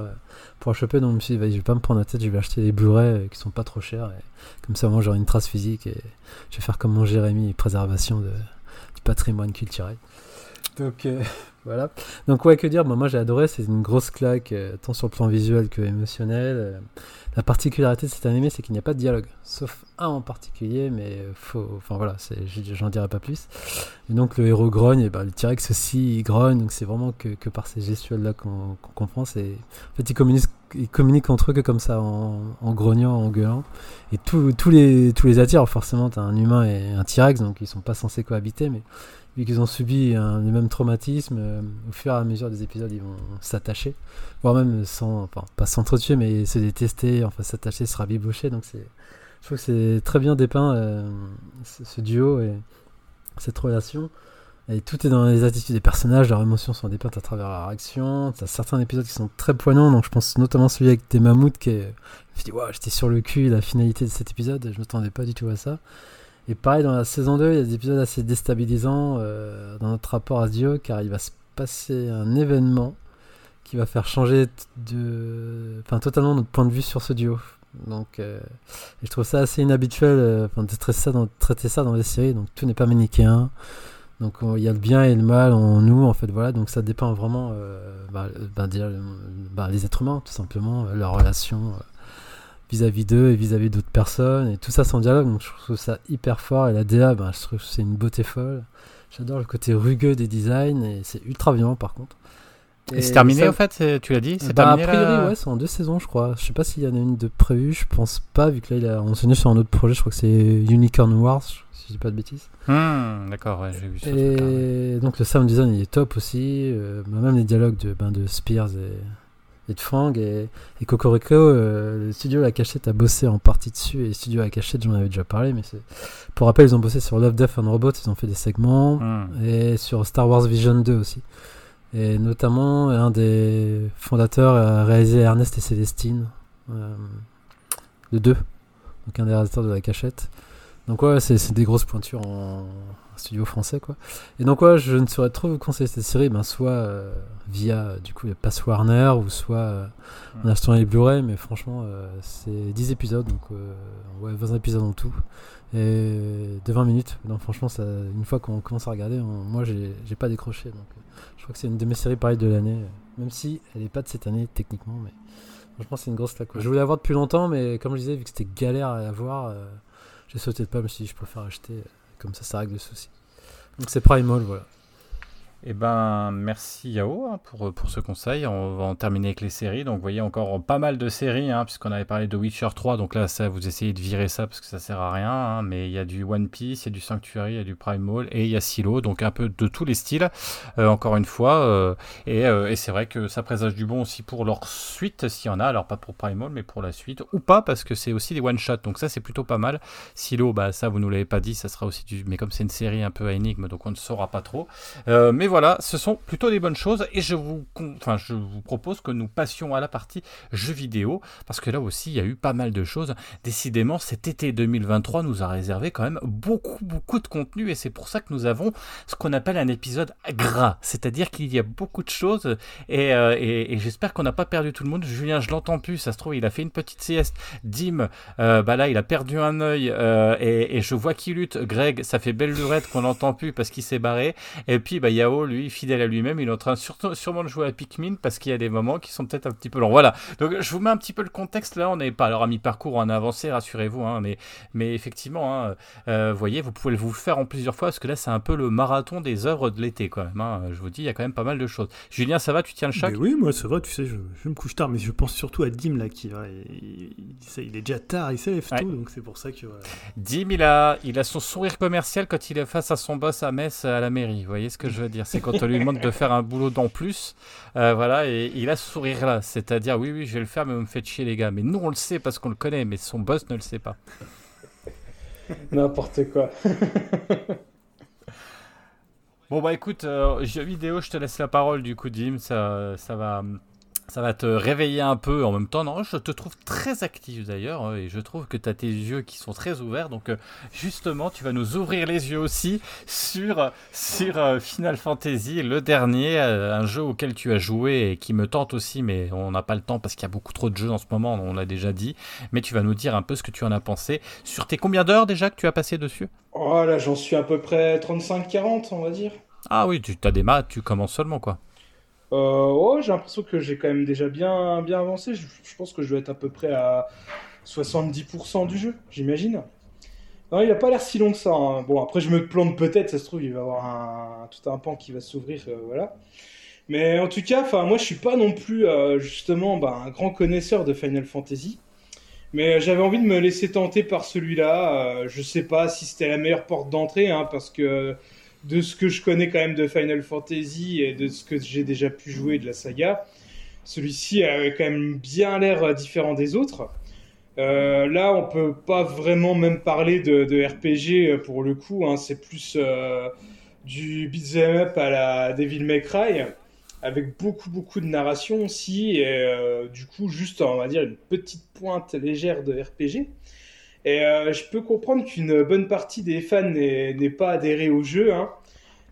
pour choper. Donc je me suis dit, je vais pas me prendre la tête, je vais acheter des Blu-ray qui sont pas trop chers. Et comme ça, moi j'aurai une trace physique et je vais faire comme mon Jérémy, préservation de, du patrimoine culturel. Donc *laughs* voilà. Donc ouais, que dire? Moi j'ai adoré, c'est une grosse claque, tant sur le plan visuel que émotionnel. La particularité de cet animé, c'est qu'il n'y a pas de dialogue, sauf un en particulier, mais faut, enfin voilà, j'en dirai pas plus. Et donc le héros grogne, et ben le T-Rex aussi il grogne, donc c'est vraiment que, par ces gestuels-là qu'on comprend. C'est, en fait, ils communiquent, entre eux que comme ça, en, grognant, en gueulant. Et tous les, tous les forcément, t'as un humain et un T-Rex, donc ils sont pas censés cohabiter, mais vu qu'ils ont subi un, le même traumatisme, euh, au fur et à mesure des épisodes, ils vont s'attacher, voire même sans, enfin, pas s'entretuer, mais se détester, enfin s'attacher, se rabibocher. Donc je trouve que c'est très bien dépeint euh, ce, duo et cette relation. Et tout est dans les attitudes des personnages, leurs émotions sont dépeintes à travers leur action. T'as certains épisodes qui sont très poignants, donc je pense notamment celui avec des mammouths qui est. Je me suis dit, j'étais sur le cul, la finalité de cet épisode, je ne m'attendais pas du tout à ça. Et pareil, dans la saison 2, il y a des épisodes assez déstabilisants euh, dans notre rapport à duo, car il va se passer un événement qui va faire changer de, enfin, totalement notre point de vue sur ce duo. Donc, euh, je trouve ça assez inhabituel euh, de traiter ça, dans, traiter ça dans les séries. Donc, tout n'est pas manichéen. Donc, il y a le bien et le mal en nous, en fait. Voilà. Donc, ça dépend vraiment, bah, bah, bah, les êtres humains, tout simplement, leur relation vis-à-vis d'eux et vis-à-vis d'autres personnes et tout ça sans dialogue donc je trouve ça hyper fort et la DA ben, je trouve que c'est une beauté folle. J'adore le côté rugueux des designs et c'est ultra violent par contre. Et, c'est terminé en fait tu l'as dit c'est bah, terminé a priori ouais c'est en deux saisons je crois. Je sais pas s'il y en a une de prévue je pense pas vu que là il a enseigné sur un autre projet je crois que c'est Unicorn Wars si je dis pas de bêtises. Hmm, d'accord ouais j'ai vu ça et donc le sound design il est top aussi euh, même les dialogues de, ben, de Spears et et de Fang et, et Cocorico, euh, le studio La Cachette a bossé en partie dessus et le studio La Cachette, j'en avais déjà parlé, mais c'est pour rappel, ils ont bossé sur Love, Death and Robot, ils ont fait des segments hmm. et sur Star Wars Vision 2 aussi. Et notamment, un des fondateurs a réalisé Ernest et Célestine, euh, de 2, donc un des réalisateurs de La Cachette. Donc ouais, c'est des grosses pointures en studio français quoi. Et donc ouais, je ne saurais trop vous conseiller cette série, ben soit euh, via du coup les Pass Warner ou soit euh, en achetant les Blu-ray, mais franchement euh, c'est 10 épisodes donc ouais 20 épisodes en tout et de 20 minutes. Donc franchement ça, une fois qu'on commence à regarder, moi j'ai pas décroché donc je crois que c'est une de mes séries pareilles de l'année, même si elle est pas de cette année techniquement, mais franchement c'est une grosse claque. Je voulais l'avoir depuis longtemps, mais comme je disais vu que c'était galère à avoir j'ai sauté de pas, me suis je préfère acheter, euh, comme ça, ça règle le souci. Donc c'est Primal, voilà. Eh ben, merci Yao hein, pour, pour ce conseil. On va en terminer avec les séries. Donc, vous voyez encore pas mal de séries, hein, puisqu'on avait parlé de Witcher 3. Donc là, ça, vous essayez de virer ça parce que ça sert à rien. Hein, mais il y a du One Piece, il y a du Sanctuary, il y a du Primal et il y a Silo. Donc un peu de tous les styles, euh, encore une fois. Euh, et, euh, et c'est vrai que ça présage du bon aussi pour leur suite, s'il y en a. Alors pas pour Primal, mais pour la suite. Ou pas, parce que c'est aussi des one-shots. Donc ça, c'est plutôt pas mal. Silo, bah ça, vous nous l'avez pas dit, ça sera aussi du. Mais comme c'est une série un peu à énigme, donc on ne saura pas trop. mais voilà, ce sont plutôt des bonnes choses et je vous, propose que nous passions à la partie jeux vidéo parce que là aussi il y a eu pas mal de choses. Décidément, cet été 2023 nous a réservé quand même beaucoup, beaucoup de contenu et c'est pour ça que nous avons ce qu'on appelle un épisode gras, c'est-à-dire qu'il y a beaucoup de choses et, euh, j'espère qu'on n'a pas perdu tout le monde. Julien, je l'entends plus, ça se trouve, il a fait une petite sieste. Dim, euh, bah là, il a perdu un œil euh, et, je vois qu'il lutte. Greg, ça fait belle lurette qu'on l'entend plus parce qu'il s'est barré. Et puis, bah, Lui, fidèle à lui-même, il est en train surtout, sûrement de jouer à Pikmin parce qu'il y a des moments qui sont peut-être un petit peu longs. Voilà. Donc je vous mets un petit peu le contexte là. On n'est pas alors à mi-parcours en avancé, rassurez-vous. Hein, mais, mais effectivement, hein, euh, vous voyez, vous pouvez vous faire en plusieurs fois parce que là c'est un peu le marathon des œuvres de l'été quand même. Hein. Je vous dis, il y a quand même pas mal de choses. Julien, ça va? Tu tiens le choc? Oui, moi ça va. Tu sais, je, me couche tard, mais je pense surtout à Dim là qui il, il, est déjà tard, il s'élève tôt, donc c'est pour ça que. Dim, il a, il a son sourire commercial quand il est face à son boss à Metz à la mairie. Vous voyez ce que je veux dire? C'est quand on lui demande de faire un boulot d'en plus. Euh, voilà, et il a ce sourire-là. C'est-à-dire, oui, oui, je vais le faire, mais vous me faites chier, les gars. Mais nous, on le sait parce qu'on le connaît, mais son boss ne le sait pas. N'importe quoi. bon, bah écoute, euh, vidéo, je te laisse la parole du coup, Dim. Ça, ça va ça va te réveiller un peu en même temps. Non, je te trouve très actif d'ailleurs hein, et je trouve que tu as tes yeux qui sont très ouverts. Donc euh, justement, tu vas nous ouvrir les yeux aussi sur, sur euh, Final Fantasy, le dernier, euh, un jeu auquel tu as joué et qui me tente aussi, mais on n'a pas le temps parce qu'il y a beaucoup trop de jeux en ce moment, on l'a déjà dit. Mais tu vas nous dire un peu ce que tu en as pensé. Sur tes combien d'heures déjà que tu as passé dessus? Oh là, j'en suis à peu près 35-40, on va dire. Ah oui, tu as des maths, tu commences seulement quoi. Euh, j'ai l'impression que j'ai quand même déjà bien, bien avancé. Je, pense que je dois être à peu près à 70% du jeu, j'imagine. Non, il a pas l'air si long que ça. Hein. Bon, après, je me plante peut-être, ça se trouve, il va y avoir tout un pan qui va s'ouvrir, euh, voilà. Mais en tout cas, moi, je suis pas non plus, euh, justement, bah, un grand connaisseur de Final Fantasy. Mais j'avais envie de me laisser tenter par celui-là. je sais pas si c'était la meilleure porte d'entrée, hein, parce que de ce que je connais quand même de Final Fantasy et de ce que j'ai déjà pu jouer de la saga, celui-ci a quand même bien l'air différent des autres. Euh, là, on peut pas vraiment même parler de, RPG euh, pour le coup. Hein. c'est plus euh, du beat'em up à la Devil May Cry, avec beaucoup beaucoup de narration aussi, et du coup juste on va dire une petite pointe légère de RPG. Et je peux comprendre qu'une bonne partie des fans n'ait pas adhéré au jeu. Hein.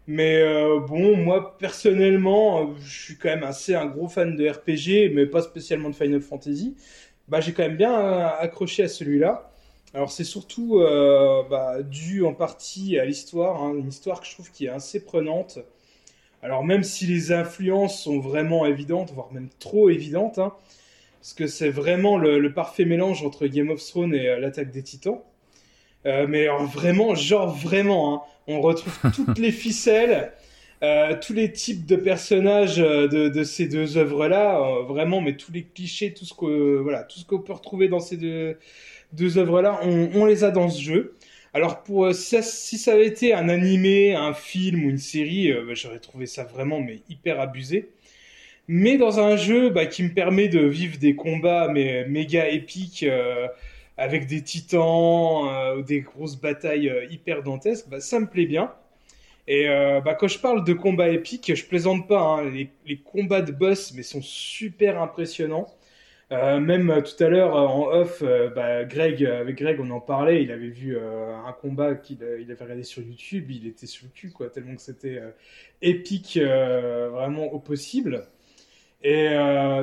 Mais bon, moi personnellement, je suis quand même assez un gros fan de RPG, mais pas spécialement de Final Fantasy. Bah, j'ai quand même bien accroché à celui-là. Alors c'est surtout euh, bah, dû en partie à l'histoire, hein, une histoire que je trouve qui est assez prenante. Alors même si les influences sont vraiment évidentes, voire même trop évidentes, hein, parce que c'est vraiment le, parfait mélange entre Game of Thrones et euh, l'attaque des Titans. Euh, mais alors vraiment, genre vraiment, hein, on retrouve *laughs* toutes les ficelles, tous les types de personnages de, ces deux œuvres-là, vraiment, mais tous les clichés, tout ce que voilà, tout ce qu'on peut retrouver dans ces deux deux œuvres-là, on, les a dans ce jeu. Alors pour euh, si ça, avait été un animé, un film ou une série, euh, bah, j'aurais trouvé ça vraiment mais hyper abusé. Mais dans un jeu bah, qui me permet de vivre des combats mais méga épiques euh, avec des titans, ou des grosses batailles hyper dantesques, bah, ça me plaît bien. Et quand je parle de combats épiques, je plaisante pas. Hein. les, combats de boss mais sont super impressionnants. Euh, même euh, tout à l'heure euh, en off, bah, Greg, avec Greg, on en parlait. Il avait vu un combat qu'il il avait regardé sur YouTube. Il était sur le cul, tellement que c'était épique, vraiment au possible. Et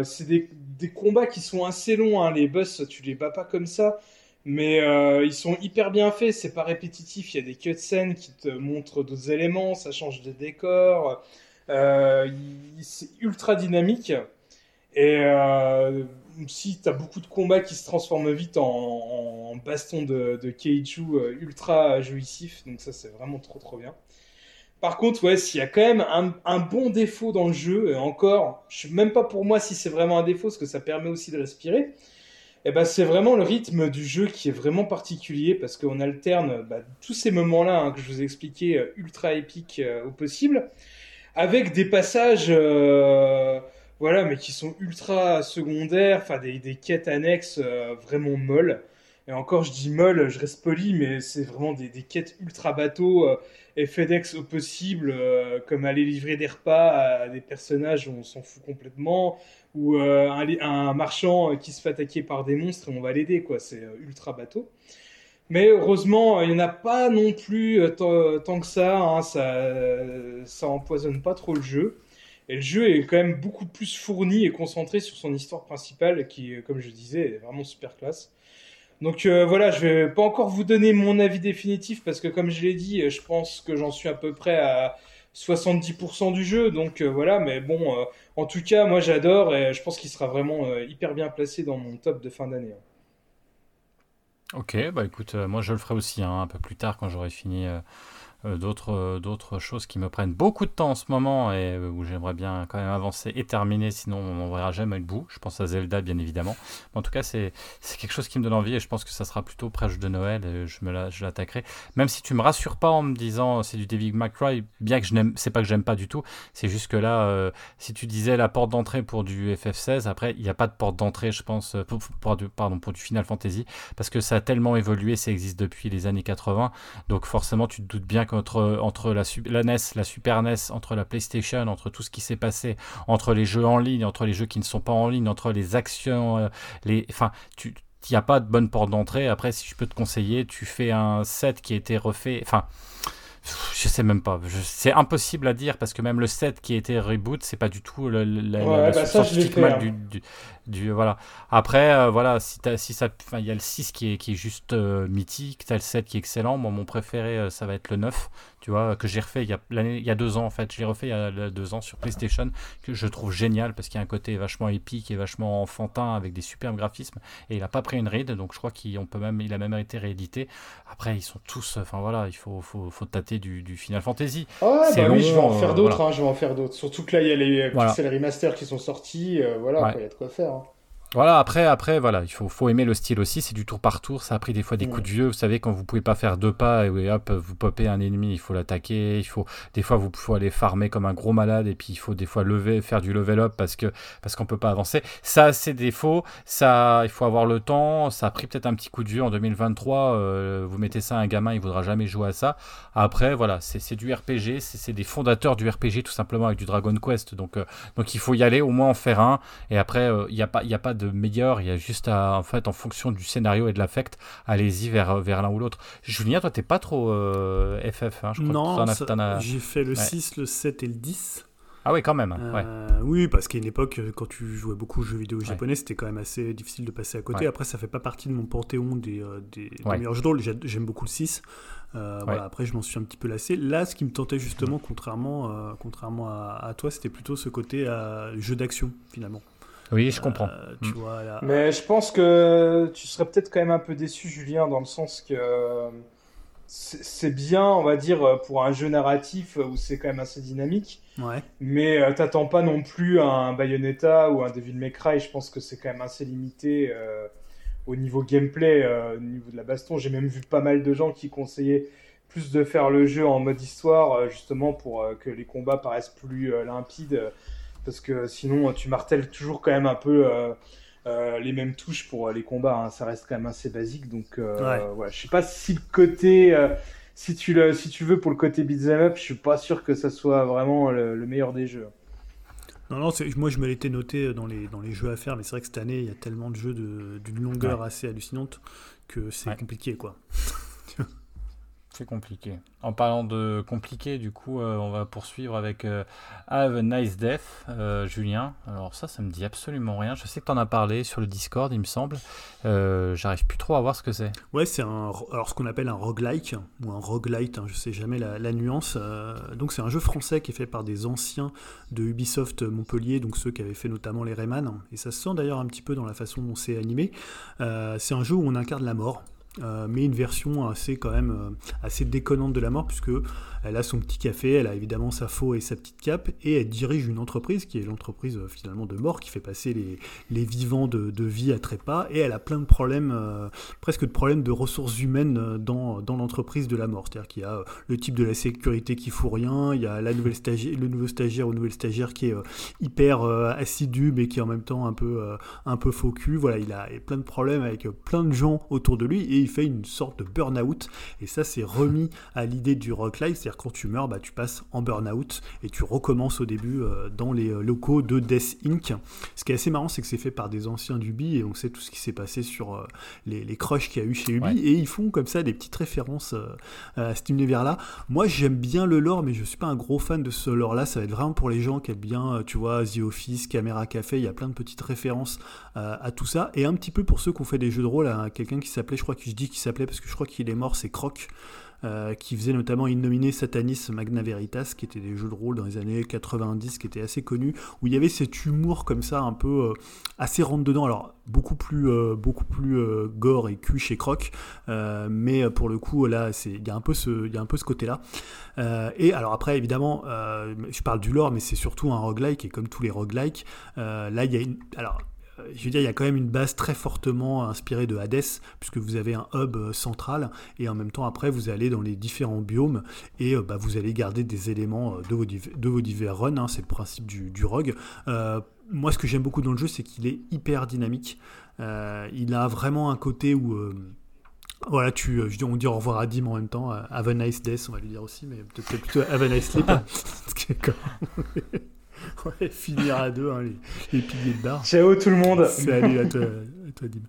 c'est des, combats qui sont assez longs. Hein. Les boss, tu les bats pas comme ça. Mais ils sont hyper bien faits, c'est pas répétitif. Il y a des cutscenes qui te montrent d'autres éléments, ça change de décor. c'est ultra dynamique. Et si tu as beaucoup de combats qui se transforment vite en, baston de, de Keiju euh, ultra jouissif, donc ça c'est vraiment trop trop bien. Par contre, ouais, s'il y a quand même un, bon défaut dans le jeu, et encore, je sais même pas pour moi si c'est vraiment un défaut, parce que ça permet aussi de respirer, et eh ben c'est vraiment le rythme du jeu qui est vraiment particulier, parce qu'on alterne bah, tous ces moments-là hein, que je vous ai expliqué, euh, ultra épiques euh, au possible, avec des passages voilà, mais qui sont ultra secondaires, enfin des, quêtes annexes euh, vraiment molles. Et encore, je dis molle, je reste poli, mais c'est vraiment des, quêtes ultra bateaux euh, et FedEx au possible, euh, comme aller livrer des repas à des personnages où on s'en fout complètement, ou un, un, marchand qui se fait attaquer par des monstres et on va l'aider, quoi. C'est ultra bateau. Mais heureusement, il n'y en a pas non plus tant que ça, hein, ça, ça empoisonne pas trop le jeu. Et le jeu est quand même beaucoup plus fourni et concentré sur son histoire principale, qui, comme je disais, est vraiment super classe. Donc euh, voilà, je vais pas encore vous donner mon avis définitif parce que comme je l'ai dit, je pense que j'en suis à peu près à 70% du jeu. Donc euh, voilà, mais bon, euh, en tout cas, moi j'adore et je pense qu'il sera vraiment hyper bien placé dans mon top de fin d'année. Ok, bah écoute, moi je le ferai aussi hein, un peu plus tard quand j'aurai fini d'autres euh, d'autres choses qui me prennent beaucoup de temps en ce moment et euh, où j'aimerais bien quand même avancer et terminer, sinon on n'en verra jamais le bout. Je pense à Zelda, bien évidemment. en tout cas, c'est quelque chose qui me donne envie et je pense que ça sera plutôt près de Noël et je me je l'attaquerai. Même si tu me rassures pas en me disant c'est du David McCry, bien que je n'aime, c'est pas que j'aime pas du tout, c'est juste que là, si tu disais la porte d'entrée pour du FF16, après il n'y a pas de porte d'entrée, je pense, pour, du, pardon, pour du Final Fantasy, parce que ça a tellement évolué, ça existe depuis les années 80, donc forcément tu te doutes bien que entre, entre la, la, NES, la Super NES, entre la PlayStation, entre tout ce qui s'est passé, entre les jeux en ligne, entre les jeux qui ne sont pas en ligne, entre les actions, euh, les, enfin, tu il n'y a pas de bonne porte d'entrée. Après, si je peux te conseiller, tu fais un set qui a été refait. Enfin, je sais même pas. C'est impossible à dire parce que même le set qui a été reboot, c'est pas du tout le, la, ouais, bah ça, hein. du, du, du, voilà. Après, euh, voilà, si, si ça, il y a le 6 qui est, qui est juste euh, mythique, tu as le 7 qui est excellent. Moi, mon préféré, euh, ça va être le 9 tu vois, que j'ai refait il y, a, il y a deux ans en fait. Je l'ai refait il y a deux ans sur PlayStation, que je trouve génial parce qu'il y a un côté vachement épique et vachement enfantin avec des superbes graphismes. Et il n'a pas pris une ride, donc je crois qu'il peut même, il a même été réédité. Après, ils sont tous, enfin voilà, il faut, faut, faut tâter du, du, Final Fantasy. Ah bah oui, je vais en faire d'autres, hein, je vais en faire d'autres. Surtout que là, il y a les voilà. remasters qui sont sortis, euh, voilà, il y a de quoi faire. Voilà, après, après, voilà, il faut, faut aimer le style aussi. C'est du tour par tour. Ça a pris des fois des coups de vieux. Vous savez, quand vous pouvez pas faire deux pas et hop, vous popez un ennemi, il faut l'attaquer. Il faut, des fois, vous pouvez aller farmer comme un gros malade et puis il faut des fois lever, faire du level up parce que, parce qu'on peut pas avancer. Ça, c'est défaut. Ça, il faut avoir le temps. Ça a pris peut-être un petit coup de vieux en 2023. Euh, vous mettez ça à un gamin, il voudra jamais jouer à ça. Après, voilà, c'est du RPG. C'est des fondateurs du RPG tout simplement avec du Dragon Quest. Donc, euh, donc il faut y aller, au moins en faire un. Et après, euh, il n'y a pas, il a pas de meilleur. Il y a juste à, en fait, en fonction du scénario et de l'affect, allez-y vers, vers l'un ou l'autre. Julien, toi, t'es pas trop FF, hein, je crois. Non, j'ai fait le 6, le 7 et le 10. Ah oui, quand même. Euh, oui, parce qu'à une époque, quand tu jouais beaucoup aux jeux vidéo japonais, c'était quand même assez difficile de passer à côté. Après, ça fait pas partie de mon panthéon des, euh, des, meilleurs jeux de rôle. J'aime beaucoup le 6. Euh, voilà, après, je m'en suis un petit peu lassé. Là, ce qui me tentait justement, contrairement, contrairement à, toi, c'était plutôt ce côté jeu d'action, finalement. Oui, je comprends. tu mm. vois, Mais je pense que tu serais peut-être quand même un peu déçu, Julien, dans le sens que c'est bien, on va dire, euh, pour un jeu narratif où c'est quand même assez dynamique. Ouais. Mais euh, t'attends pas non plus un Bayonetta ou un Devil May Cry. Je pense que c'est quand même assez limité euh, au niveau gameplay, au niveau de la baston. J'ai même vu pas mal de gens qui conseillaient plus de faire le jeu en mode histoire, justement pour que les combats paraissent plus limpides. Parce que sinon, tu martèles toujours quand même un peu euh, les mêmes touches pour euh, les combats, hein, ça reste quand même assez basique. Donc, euh, ouais. je sais pas si le côté, si tu le, si tu veux pour le côté beat'em up, je suis pas sûr que ça soit vraiment le, meilleur des jeux. Non, non, moi je me l'étais noté dans les, dans les jeux à faire, mais c'est vrai que cette année il y a tellement de jeux d'une longueur assez hallucinante que c'est compliqué quoi. C'est compliqué. En parlant de compliqué, du coup, euh, on va poursuivre avec euh, Have a Nice Death, euh, Julien. Alors ça, ça me dit absolument rien. Je sais que tu en as parlé sur le Discord, il me semble. J'arrive plus trop à voir ce que c'est. Ouais, c'est un, alors ce qu'on appelle un roguelike ou un roguelite, hein, je sais jamais la, la nuance. donc c'est un jeu français qui est fait par des anciens de Ubisoft Montpellier, donc ceux qui avaient fait notamment les Rayman. Et ça se sent d'ailleurs un petit peu dans la façon dont c'est animé. c'est un jeu où on incarne la mort. Euh, mais une version assez quand même euh, assez déconnante de la mort puisque elle a son petit café, elle a évidemment sa faux et sa petite cape et elle dirige une entreprise qui est l'entreprise euh, finalement de mort qui fait passer les, les vivants de, de, vie à trépas et elle a plein de problèmes presque de problèmes de ressources humaines dans, dans l'entreprise de la mort. C'est-à-dire qu'il y a le type de la sécurité qui fout rien, il y a la nouvelle le nouveau stagiaire ou nouvelle stagiaire qui est hyper assidu mais qui est en même temps un peu un peu faux cul, voilà il a plein de problèmes avec plein de gens autour de lui il fait une sorte de burn-out. Et ça, c'est remis à l'idée du rock life, c'est-à-dire quand tu meurs, bah, tu passes en burn-out et tu recommences au début euh, dans les euh, locaux de Death Inc. Ce qui est assez marrant, c'est que c'est fait par des anciens d'Ubi et on sait tout ce qui s'est passé sur euh, les, les crushs qu'il y a eu chez Ubi. Et ils font comme ça des petites références à cet univers-là. Moi, j'aime bien le lore, mais je suis pas un gros fan de ce lore-là. Ça va être vraiment pour les gens qui aiment bien, tu vois, The Office, Camera Café. Il y a plein de petites références à tout ça. Et un petit peu pour ceux qui ont fait des jeux de rôle, à quelqu'un qui s'appelait, je crois que je dis qui s'appelait, parce que je crois qu'il est mort, c'est Croc. Euh, qui faisait notamment Innominé Satanis Magna Veritas, qui étaient des jeux de rôle dans les années 90, qui étaient assez connus, où il y avait cet humour comme ça, un peu euh, assez rentre dedans. Alors beaucoup plus, euh, beaucoup plus gore et cul chez Croc, mais pour le coup là, il y a un peu ce, y un peu ce côté-là. et alors après, évidemment, je parle du lore, mais c'est surtout un roguelike et comme tous les roguelikes, là il y a une, alors je veux dire, il y a quand même une base très fortement inspirée de Hades, puisque vous avez un hub euh, central, et en même temps, après, vous allez dans les différents biomes, et euh, bah, vous allez garder des éléments de vos, de vos divers runs, hein, c'est le principe du, du rogue. moi, ce que j'aime beaucoup dans le jeu, c'est qu'il est hyper dynamique. il a vraiment un côté où... Voilà, tu, on dit au revoir à Dim en même temps. Have a nice death, on va lui dire aussi, mais peut-être plutôt have a nice sleep. *laughs* *laughs* ouais, finir à deux, hein, les, piliers de bar. Ciao tout le monde. Salut à toi, à toi Dim.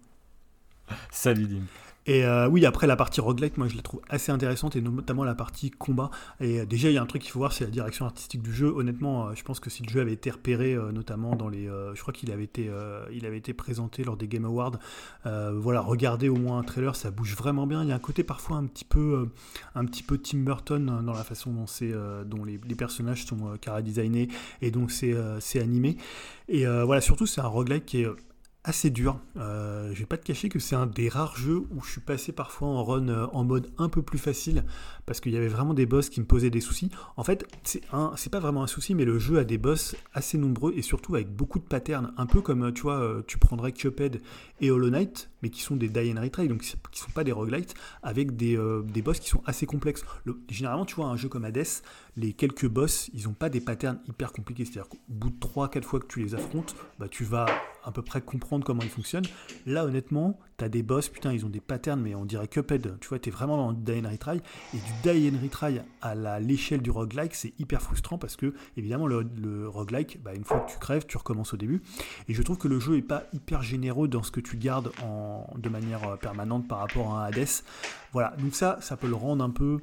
Salut Dim. Et euh, oui, après la partie roguelike, moi je la trouve assez intéressante et notamment la partie combat. Et euh, déjà, il y a un truc qu'il faut voir, c'est la direction artistique du jeu. Honnêtement, euh, je pense que si le jeu avait été repéré, notamment dans les, je crois qu'il avait été, avait été présenté lors des Game Awards. voilà, regardez au moins un trailer, ça bouge vraiment bien. Il y a un côté parfois un petit peu, un petit peu Tim Burton dans la façon dont dont les, personnages sont cara designés et donc c'est animé. Et voilà, surtout c'est un roguelike qui est assez dur. Euh, je vais pas te cacher que c'est un des rares jeux où je suis passé parfois en run euh, en mode un peu plus facile parce qu'il y avait vraiment des boss qui me posaient des soucis. En fait, c'est un, c'est pas vraiment un souci, mais le jeu a des boss assez nombreux et surtout avec beaucoup de patterns, un peu comme tu vois, euh, tu prendrais Cuphead et Hollow Knight, mais qui sont des die and retry, donc qui sont pas des roguelites, avec des, euh, des boss qui sont assez complexes. Le, généralement, tu vois, un jeu comme Hades, les quelques boss, ils ont pas des patterns hyper compliqués. C'est-à-dire qu'au bout de 3-4 fois que tu les affrontes, bah, tu vas à peu près comprendre comment ils fonctionnent. Là, honnêtement, t'as des boss, putain, ils ont des patterns, mais on dirait Cuphead. Tu vois, t'es vraiment dans le die and retry. Et du die and retry à l'échelle du roguelike, c'est hyper frustrant parce que, évidemment, le, roguelike, bah, une fois que tu crèves, tu recommences au début. Et je trouve que le jeu est pas hyper généreux dans ce que tu gardes en, de manière euh, permanente par rapport à Hades. Voilà, donc ça, ça peut le rendre un peu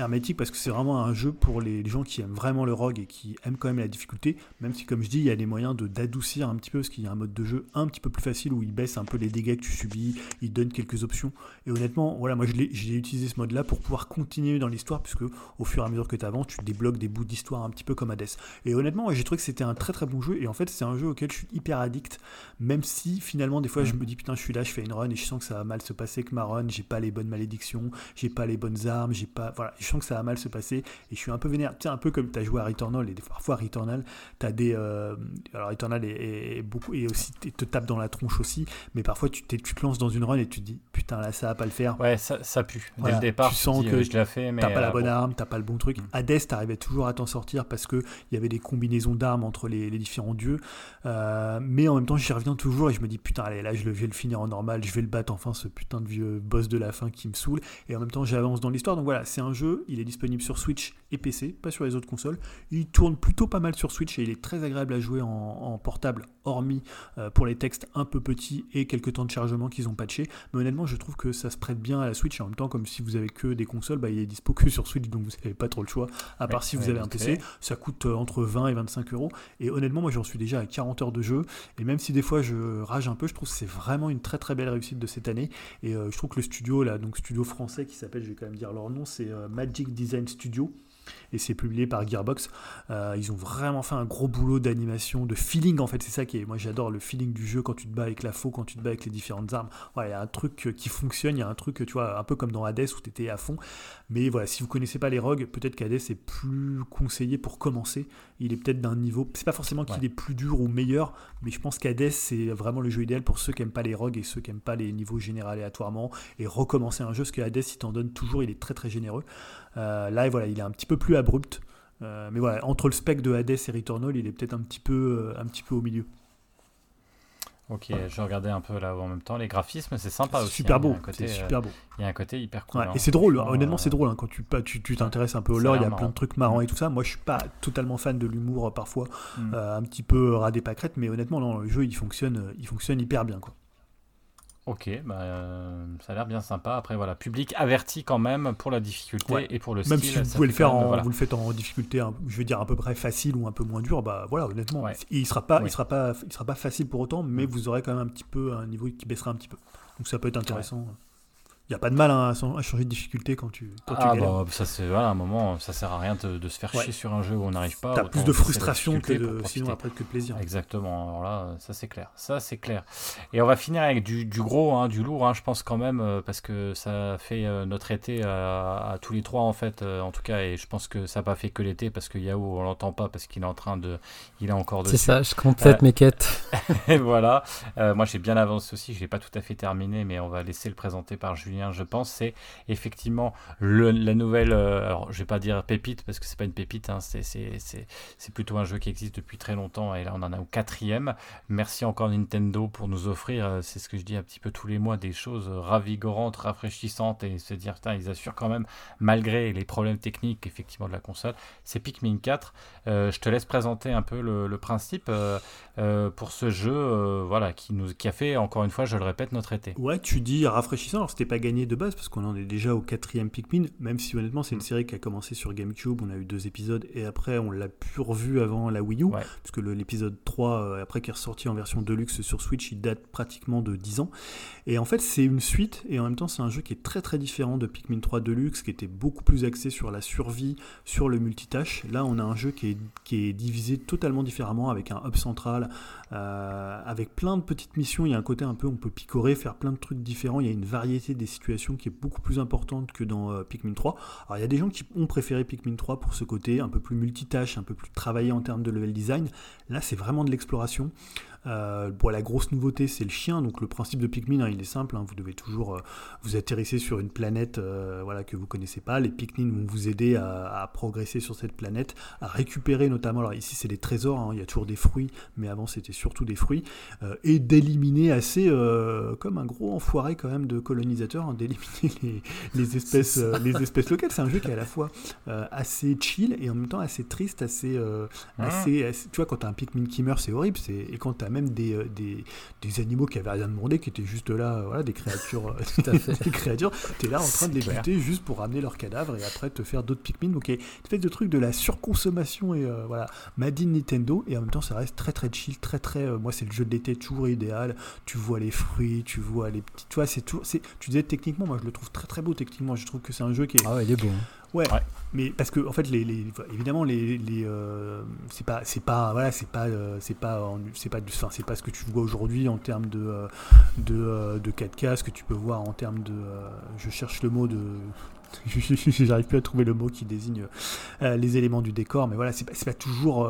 hermétique parce que c'est vraiment un jeu pour les gens qui aiment vraiment le rogue et qui aiment quand même la difficulté, même si comme je dis, il y a des moyens de d'adoucir un petit peu parce qu'il y a un mode de jeu un petit peu plus facile où il baisse un peu les dégâts que tu subis, il donne quelques options. Et honnêtement, voilà, moi j'ai utilisé ce mode-là pour pouvoir continuer dans l'histoire puisque au fur et à mesure que tu avances, tu débloques des bouts d'histoire un petit peu comme Hades. Et honnêtement, j'ai trouvé que c'était un très très bon jeu et en fait, c'est un jeu auquel je suis hyper addict, même si finalement des fois je me dis putain, je suis là, je fais une run et je sens que ça va mal se passer que ma run, j'ai pas les bonnes malédictions, j'ai pas les bonnes armes, j'ai pas voilà, je sens que ça va mal se passer et je suis un peu vénère. Tu sais, un peu comme tu as joué à Returnal et parfois Returnal, tu as des. Euh, alors Returnal est, beaucoup et aussi te tape dans la tronche aussi, mais parfois tu, tu te lances dans une run et tu te dis putain là ça va pas le faire. Ouais, ça, ça pue. Dès le départ, tu sens que je l'ai fait, mais. T'as pas la euh, bonne arme, t'as pas le bon truc. Mm. Hades, t'arrivais toujours à t'en sortir parce qu'il y avait des combinaisons d'armes entre les, différents dieux, euh, mais en même temps j'y reviens toujours et je me dis putain allez là je vais le finir en normal, je vais le battre enfin ce putain de vieux boss de la fin qui me saoule et en même temps j'avance dans l'histoire donc voilà c'est un jeu, il est disponible sur Switch et PC, pas sur les autres consoles. Il tourne plutôt pas mal sur Switch et il est très agréable à jouer en, portable, hormis euh, pour les textes un peu petits et quelques temps de chargement qu'ils ont patché. Mais honnêtement, je trouve que ça se prête bien à la Switch. En même temps, comme si vous avez que des consoles, bah, il est dispo que sur Switch, donc vous n'avez pas trop le choix. À part si vous avez un PC, ça coûte euh, entre 20 et 25 euros. Et honnêtement, moi j'en suis déjà à 40 heures de jeu. Et même si des fois je rage un peu, je trouve que c'est vraiment une très très belle réussite de cette année. Et euh, je trouve que le studio, là, donc studio français qui s'appelle, je vais quand même dire leur nom, c'est Magic Design Studio et c'est publié par Gearbox. Euh, ils ont vraiment fait un gros boulot d'animation, de feeling en fait, c'est ça qui est. Moi j'adore le feeling du jeu quand tu te bats avec la faux, quand tu te bats avec les différentes armes. il y a un truc qui fonctionne, il y a un truc, tu vois, un peu comme dans Hades où tu étais à fond. Mais voilà, si vous connaissez pas les rogues, peut-être qu'Hades est plus conseillé pour commencer. Il est peut-être d'un niveau. C'est pas forcément qu'il est plus dur ou meilleur, mais je pense qu'Hades c'est vraiment le jeu idéal pour ceux qui aiment pas les rogues et ceux qui aiment pas les niveaux générés aléatoirement et recommencer un jeu, parce que Hades il t'en donne toujours, il est très très généreux. Euh, là, voilà, il est un petit peu plus abrupt. Euh, mais voilà, entre le spec de Hades et Returnal, il est peut-être un petit peu, euh, un petit peu au milieu. Ok, je regardais un peu là en même temps. Les graphismes, c'est sympa aussi. Super beau. C'est super beau. Il y a un côté hyper cool. et c'est drôle. Honnêtement, c'est drôle. Hein, quand tu tu t'intéresses un peu au lore, il y a plein de trucs marrants et tout ça. Moi, je suis pas totalement fan de l'humour parfois, hmm. un petit peu radé pâquerette, mais honnêtement, non, le jeu il fonctionne, il fonctionne hyper bien quoi. Ok, bah, euh, ça a l'air bien sympa. Après, voilà, public averti quand même pour la difficulté et pour le même si vous pouvez le faire, en, vous le faites en difficulté, je veux dire à peu près facile ou un peu moins dur, bah voilà, honnêtement, il sera pas, il sera pas, il sera pas facile pour autant, mais vous aurez quand même un petit peu un niveau qui baissera un petit peu. Donc ça peut être intéressant. Il n'y a pas de mal hein, à, changer de difficulté quand tu, quand ah, bah, ça c'est voilà, un moment, ça sert à rien de, se faire chier sur un jeu où on n'arrive pas. T'as plus de frustration que de, sinon après que de plaisir. Exactement. Alors là, ça c'est clair. Ça c'est clair. Et on va finir avec du, du gros, hein, du lourd, hein, je pense quand même, euh, parce que ça fait euh, notre été à, tous les trois en fait, euh, en tout cas, et je pense que ça n'a pas fait que l'été parce que Yahoo on l'entend pas parce qu'il est en train de, il est encore dessus. C'est ça, je complète mes quêtes. *laughs* et voilà. moi j'ai bien avancé aussi, je l'ai pas tout à fait terminé, mais on va laisser le présenter par Julien, je pense. C'est effectivement la nouvelle, euh, alors je vais pas dire pépite parce que c'est pas une pépite, hein, c'est plutôt un jeu qui existe depuis très longtemps et là on en a au quatrième. Merci encore Nintendo pour nous offrir, euh, c'est ce que je dis un petit peu tous les mois, des choses ravigorantes, rafraîchissantes et se dire, ils assurent quand même, malgré les problèmes techniques effectivement de la console, c'est Pikmin 4. Euh, je te laisse présenter un peu le, principe pour ce jeu voilà, qui, nous, qui a fait, encore une fois, je le répète, notre été. Ouais, tu dis rafraîchissant, alors c'était pas gagné de base parce qu'on en est déjà au quatrième Pikmin, même si honnêtement c'est une mm. série qui a commencé sur GameCube, on a eu deux épisodes et après on l'a pu revu avant la Wii U, parce que l'épisode 3, euh, après qui est ressorti en version Deluxe sur Switch, il date pratiquement de 10 ans. Et en fait c'est une suite et en même temps c'est un jeu qui est très très différent de Pikmin 3 Deluxe, qui était beaucoup plus axé sur la survie, sur le multitâche. Là on a un jeu qui est, qui est divisé totalement différemment avec un hub central, euh, avec plein de petites missions, il y a un côté un peu, on peut picorer, faire plein de trucs différents, il y a une variété des situations qui est beaucoup plus importante que dans euh, Pikmin 3. Alors il y a des gens qui ont préféré Pikmin 3 pour ce côté un peu plus multitâche, un peu plus travaillé en termes de level design. Là c'est vraiment de l'exploration. Bon, la grosse nouveauté, c'est le chien. Donc le principe de Pikmin, hein, il est simple. Hein. vous devez toujours vous atterrisser sur une planète voilà, que vous connaissez pas. Les Pikmin vont vous aider à, progresser sur cette planète, à récupérer notamment. Alors ici, c'est des trésors. Hein. il y a toujours des fruits, mais avant, c'était surtout des fruits. et d'éliminer assez, comme un gros enfoiré quand même de colonisateurs, d'éliminer *laughs* les, espèces, les espèces locales. C'est un jeu qui est à la fois assez chill et en même temps assez triste, assez, ah. assez, tu vois, quand t'as un Pikmin qui meurt, c'est horrible. Et quand t'as même des, euh, des, des, animaux qui avaient rien demandé, qui étaient juste là, euh, voilà, des créatures, euh, *laughs* des créatures, t'es là en train de les buter juste pour ramener leurs cadavres et après te faire d'autres Pikmin. Donc, il y a de truc de la surconsommation et voilà, Madine Nintendo. Et en même temps, ça reste très très chill, très très. moi, c'est le jeu de l'été toujours idéal. Tu vois les fruits, tu vois les petits. Tu vois, c'est tout. Tu disais techniquement, moi, je le trouve très très beau techniquement. Je trouve que c'est un jeu qui est. Ah ouais, il est beau. Hein. Ouais, mais parce que en fait, les, les évidemment, les, les euh, c'est pas, c'est pas, voilà, c'est pas, euh, c'est pas, c'est pas, enfin, c'est pas ce que tu vois aujourd'hui en termes de, euh, de, de 4K, ce que tu peux voir en termes de, je cherche le mot de, *laughs* j'arrive plus à trouver le mot qui désigne les éléments du décor, mais voilà, c'est pas, pas toujours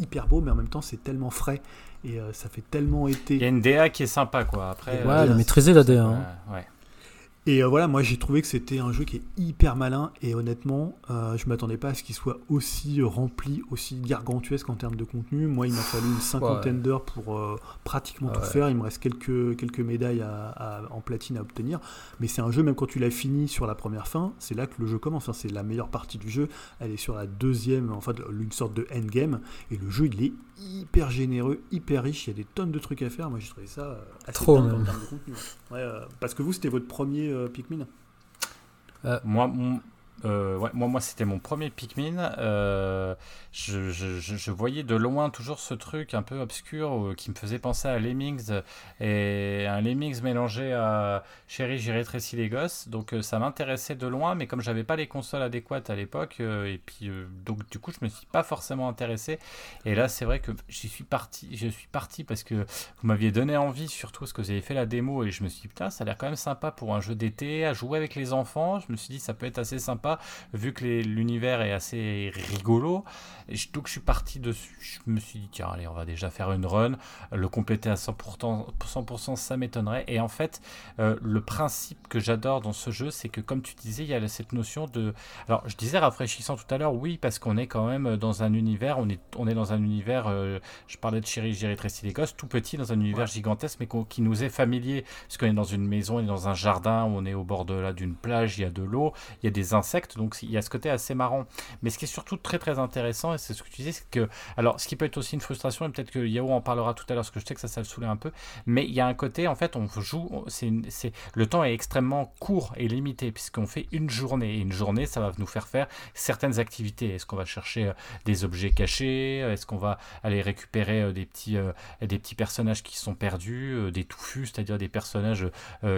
hyper beau, mais en même temps, c'est tellement frais et ça fait tellement été. Il y a une DA qui est sympa, quoi. Après, ouais, maîtriser la DA. Hein. ouais. Et euh, voilà, moi j'ai trouvé que c'était un jeu qui est hyper malin et honnêtement, euh, je m'attendais pas à ce qu'il soit aussi rempli, aussi gargantuesque en termes de contenu. Moi, il m'a fallu une cinquantaine d'heures pour euh, pratiquement tout faire. Il me reste quelques, quelques médailles en platine à obtenir. Mais c'est un jeu, même quand tu l'as fini sur la première fin, c'est là que le jeu commence. Enfin, c'est la meilleure partie du jeu. Elle est sur la deuxième, enfin, une sorte de endgame. Et le jeu, il est hyper généreux, hyper riche. Il y a des tonnes de trucs à faire. Moi, j'ai trouvé ça assez Trop, en termes de contenu. parce que vous, c'était votre premier euh, Pikmin? Euh, Moi, euh, ouais, moi, moi c'était mon premier Pikmin. Euh, je, je, voyais de loin toujours ce truc un peu obscur euh, qui me faisait penser à Lemmings et un Lemmings mélangé à Chérie, j'ai rétréci les gosses. Donc ça m'intéressait de loin, mais comme j'avais pas les consoles adéquates à l'époque, et puis donc du coup je me suis pas forcément intéressé. Et là c'est vrai que j'y suis parti, je suis parti parce que vous m'aviez donné envie, surtout parce que vous avez fait la démo et je me suis dit putain ça a l'air quand même sympa pour un jeu d'été à jouer avec les enfants. Je me suis dit ça peut être assez sympa vu que l'univers est assez rigolo. Et donc je suis parti dessus. Je me suis dit, tiens, allez, on va déjà faire une run. Le compléter à 100%, 100% ça m'étonnerait. Et en fait, euh, le principe que j'adore dans ce jeu, c'est que comme tu disais, il y a cette notion de... Alors, je disais rafraîchissant tout à l'heure, oui, parce qu'on est quand même dans un univers, on est, on est dans un univers, euh, je parlais de Chéri, Jerry Tracy tout petit, dans un univers gigantesque, mais qui nous est familier. Parce qu'on est dans une maison, on est dans un jardin, on est au bord de d'une plage, il y a de l'eau, il y a des insectes, donc il y a ce côté assez marrant. Mais ce qui est surtout très très intéressant, et c'est ce que tu disais, c'est que, alors ce qui peut être aussi une frustration, et peut-être que Yao en parlera tout à l'heure, parce que je sais que ça, ça le saoulait un peu, mais il y a un côté, en fait, on joue, c'est, le temps est extrêmement court et limité, puisqu'on fait une journée, et une journée, ça va nous faire faire certaines activités. Est-ce qu'on va chercher euh, des objets cachés Est-ce qu'on va aller récupérer euh, des petits, euh, des petits personnages qui sont perdus, des touffus, c'est-à-dire des personnages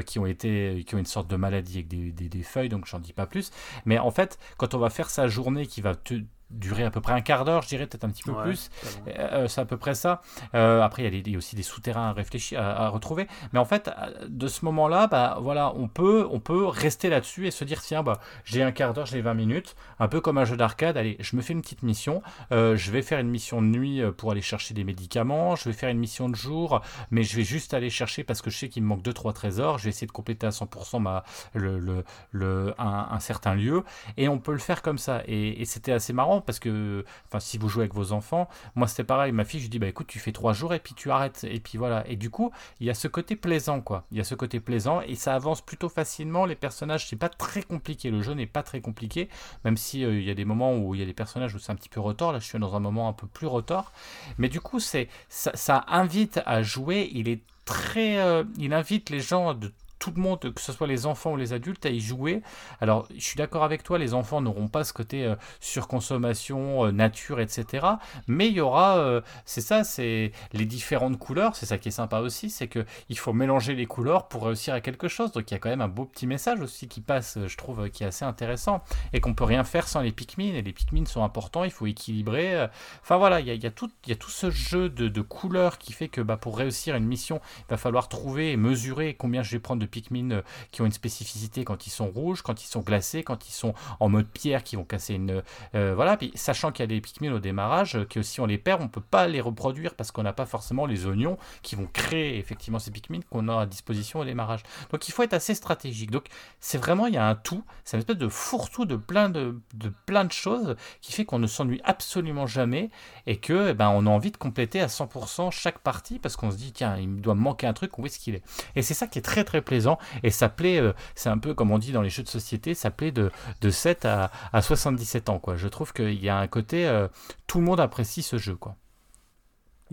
qui ont été, qui ont une sorte de maladie avec des, des feuilles, donc j'en dis pas plus. Mais en fait, quand on va faire sa journée qui va te, durer à peu près un quart d'heure, je dirais, peut-être un petit peu plus. Euh, c'est à peu près ça. Euh, après, il y, a aussi des souterrains à réfléchir, à, retrouver. Mais en fait, euh, de ce moment-là, bah, voilà, on peut, on peut rester là-dessus et se dire, tiens, bah, j'ai un quart d'heure, j'ai 20 minutes, un peu comme un jeu d'arcade. Allez, je me fais une petite mission. je vais faire une mission de nuit pour aller chercher des médicaments. Je vais faire une mission de jour, mais je vais juste aller chercher parce que je sais qu'il me manque 2-3 trésors. Je vais essayer de compléter à 100% ma, le, le, le un, certain lieu. Et on peut le faire comme ça. et c'était assez marrant parce que, enfin, si vous jouez avec vos enfants, moi c'était pareil, ma fille, je dis, bah écoute, tu fais trois jours et puis tu arrêtes. Et puis voilà. Et du coup, il y a ce côté plaisant, quoi. Il y a ce côté plaisant et ça avance plutôt facilement. Les personnages, c'est pas très compliqué. Le jeu n'est pas très compliqué, même si euh, il y a des moments où il y a des personnages où c'est un petit peu retort. Là, je suis dans un moment un peu plus retort. Mais du coup, c'est ça, ça invite à jouer. Il est très, euh, il invite les gens de tout le monde, que ce soit les enfants ou les adultes, à y jouer. Alors, je suis d'accord avec toi, les enfants n'auront pas ce côté euh, surconsommation, euh, nature, etc. Mais il y aura, euh, c'est ça, c'est les différentes couleurs, c'est ça qui est sympa aussi, c'est que il faut mélanger les couleurs pour réussir à quelque chose. Donc, il y a quand même un beau petit message aussi qui passe, je trouve, qui est assez intéressant. Et qu'on peut rien faire sans les Pikmin. Et les Pikmin sont importants, il faut équilibrer. Enfin, voilà, il y a, tout, y a tout ce jeu de, couleurs qui fait que bah, pour réussir une mission, il va falloir trouver et mesurer combien je vais prendre de de Pikmin qui ont une spécificité quand ils sont rouges, quand ils sont glacés, quand ils sont en mode pierre, qui vont casser une. voilà, puis sachant qu'il y a des Pikmin au démarrage, que si on les perd, on peut pas les reproduire parce qu'on n'a pas forcément les oignons qui vont créer effectivement ces Pikmin qu'on a à disposition au démarrage. Donc il faut être assez stratégique. Donc c'est vraiment, il y a un tout, c'est une espèce de fourre-tout de plein de, de, plein de choses qui fait qu'on ne s'ennuie absolument jamais et que eh ben, on a envie de compléter à 100% chaque partie parce qu'on se dit, tiens, il doit manquer un truc, où est-ce qu'il est? Et c'est ça qui est très très plaisant et ça plaît, euh, c'est un peu comme on dit dans les jeux de société, ça plaît de, de 7 à, à 77 ans. Quoi. Je trouve qu'il y a un côté, euh, tout le monde apprécie ce jeu. quoi.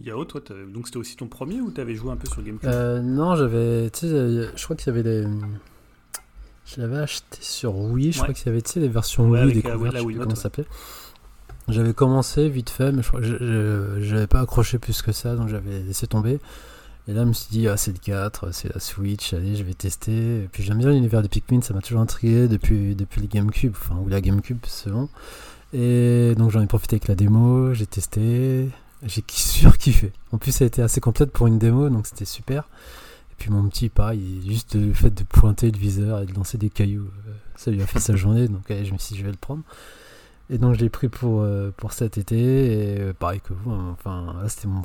Yao, toi, donc c'était aussi ton premier ou t'avais joué un peu sur GameCube? Euh, Non, j'avais, tu sais, je crois qu'il y avait des, je l'avais acheté sur Wii, je crois qu'il y avait, tu sais, les versions Wii découvertes, je sais comment ça s'appelait. J'avais commencé vite fait, mais je n'avais pas accroché plus que ça, donc j'avais laissé tomber. Et là, je me suis dit, ah, c'est le 4, c'est la Switch, allez, je vais tester. Et puis j'aime bien l'univers de Pikmin, ça m'a toujours intrigué depuis, depuis le GameCube, enfin, ou la GameCube selon. Et donc j'en ai profité avec la démo, j'ai testé, j'ai *laughs* surkiffé. En plus, ça a été assez complète pour une démo, donc c'était super. Et puis mon petit, pareil, juste le fait de pointer le viseur et de lancer des cailloux, euh, ça lui a fait sa journée, donc allez, je me suis dit, je vais le prendre. Et donc je l'ai pris pour, euh, pour cet été, et euh, pareil que vous, hein, enfin, c'était mon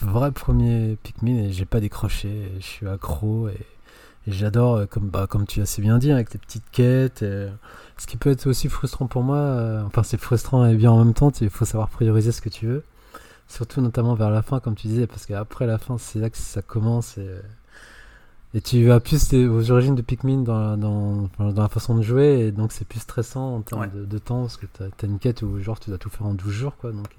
vrai premier Pikmin et j'ai pas décroché, je suis accro et, j'adore, comme, bah, comme tu as assez bien dit, avec les petites quêtes. ce qui peut être aussi frustrant pour moi, enfin c'est frustrant et bien en même temps, il faut savoir prioriser ce que tu veux. Surtout notamment vers la fin, comme tu disais, parce qu'après la fin, c'est là que ça commence. Et, et tu vas plus aux origines de Pikmin dans, dans, dans, la façon de jouer, et donc c'est plus stressant en termes de, temps, parce que tu as, une quête où genre tu dois tout faire en 12 jours. Quoi, donc,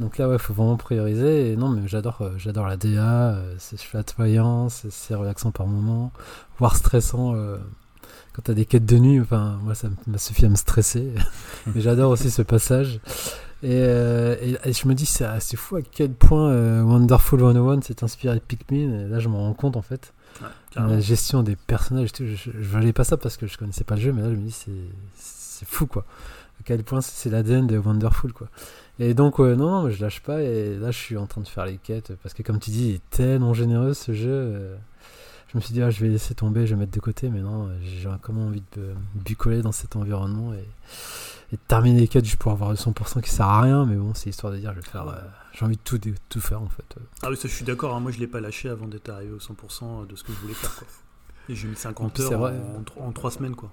donc là, ouais, faut vraiment prioriser. Et non, mais j'adore euh, j'adore la DA, euh, c'est flamboyant, c'est relaxant par moment, voire stressant. Euh, quand tu as des quêtes de nuit, enfin, moi ça m'a suffi à me stresser. *laughs* mais j'adore aussi ce passage. Euh, et, je me dis, c'est fou à quel point euh, Wonderful 101 s'est inspiré de Pikmin. Et là, je m'en rends compte en fait. la gestion des personnages, je, je, valais pas ça parce que je connaissais pas le jeu, mais là, je me dis, c'est fou quoi. À quel point c'est l'ADN de Wonderful quoi. Et donc, non, non, je lâche pas. Et là, je suis en train de faire les quêtes parce que, comme tu dis, il est tellement généreux ce jeu. Euh, je me suis dit, ah, je vais laisser tomber, je vais mettre de côté, mais non, j'ai comment envie de bucoler dans cet environnement. Et et de terminer les quêtes juste pour avoir le 100% qui sert à rien, mais bon, c'est histoire de dire, je vais faire. Euh, j'ai envie de tout, tout faire en fait. Ah oui, ça je suis d'accord, hein. moi je l'ai pas lâché avant d'être arrivé au 100% de ce que je voulais faire. Quoi. Et j'ai mis 50 heures en, en, 3 semaines quoi.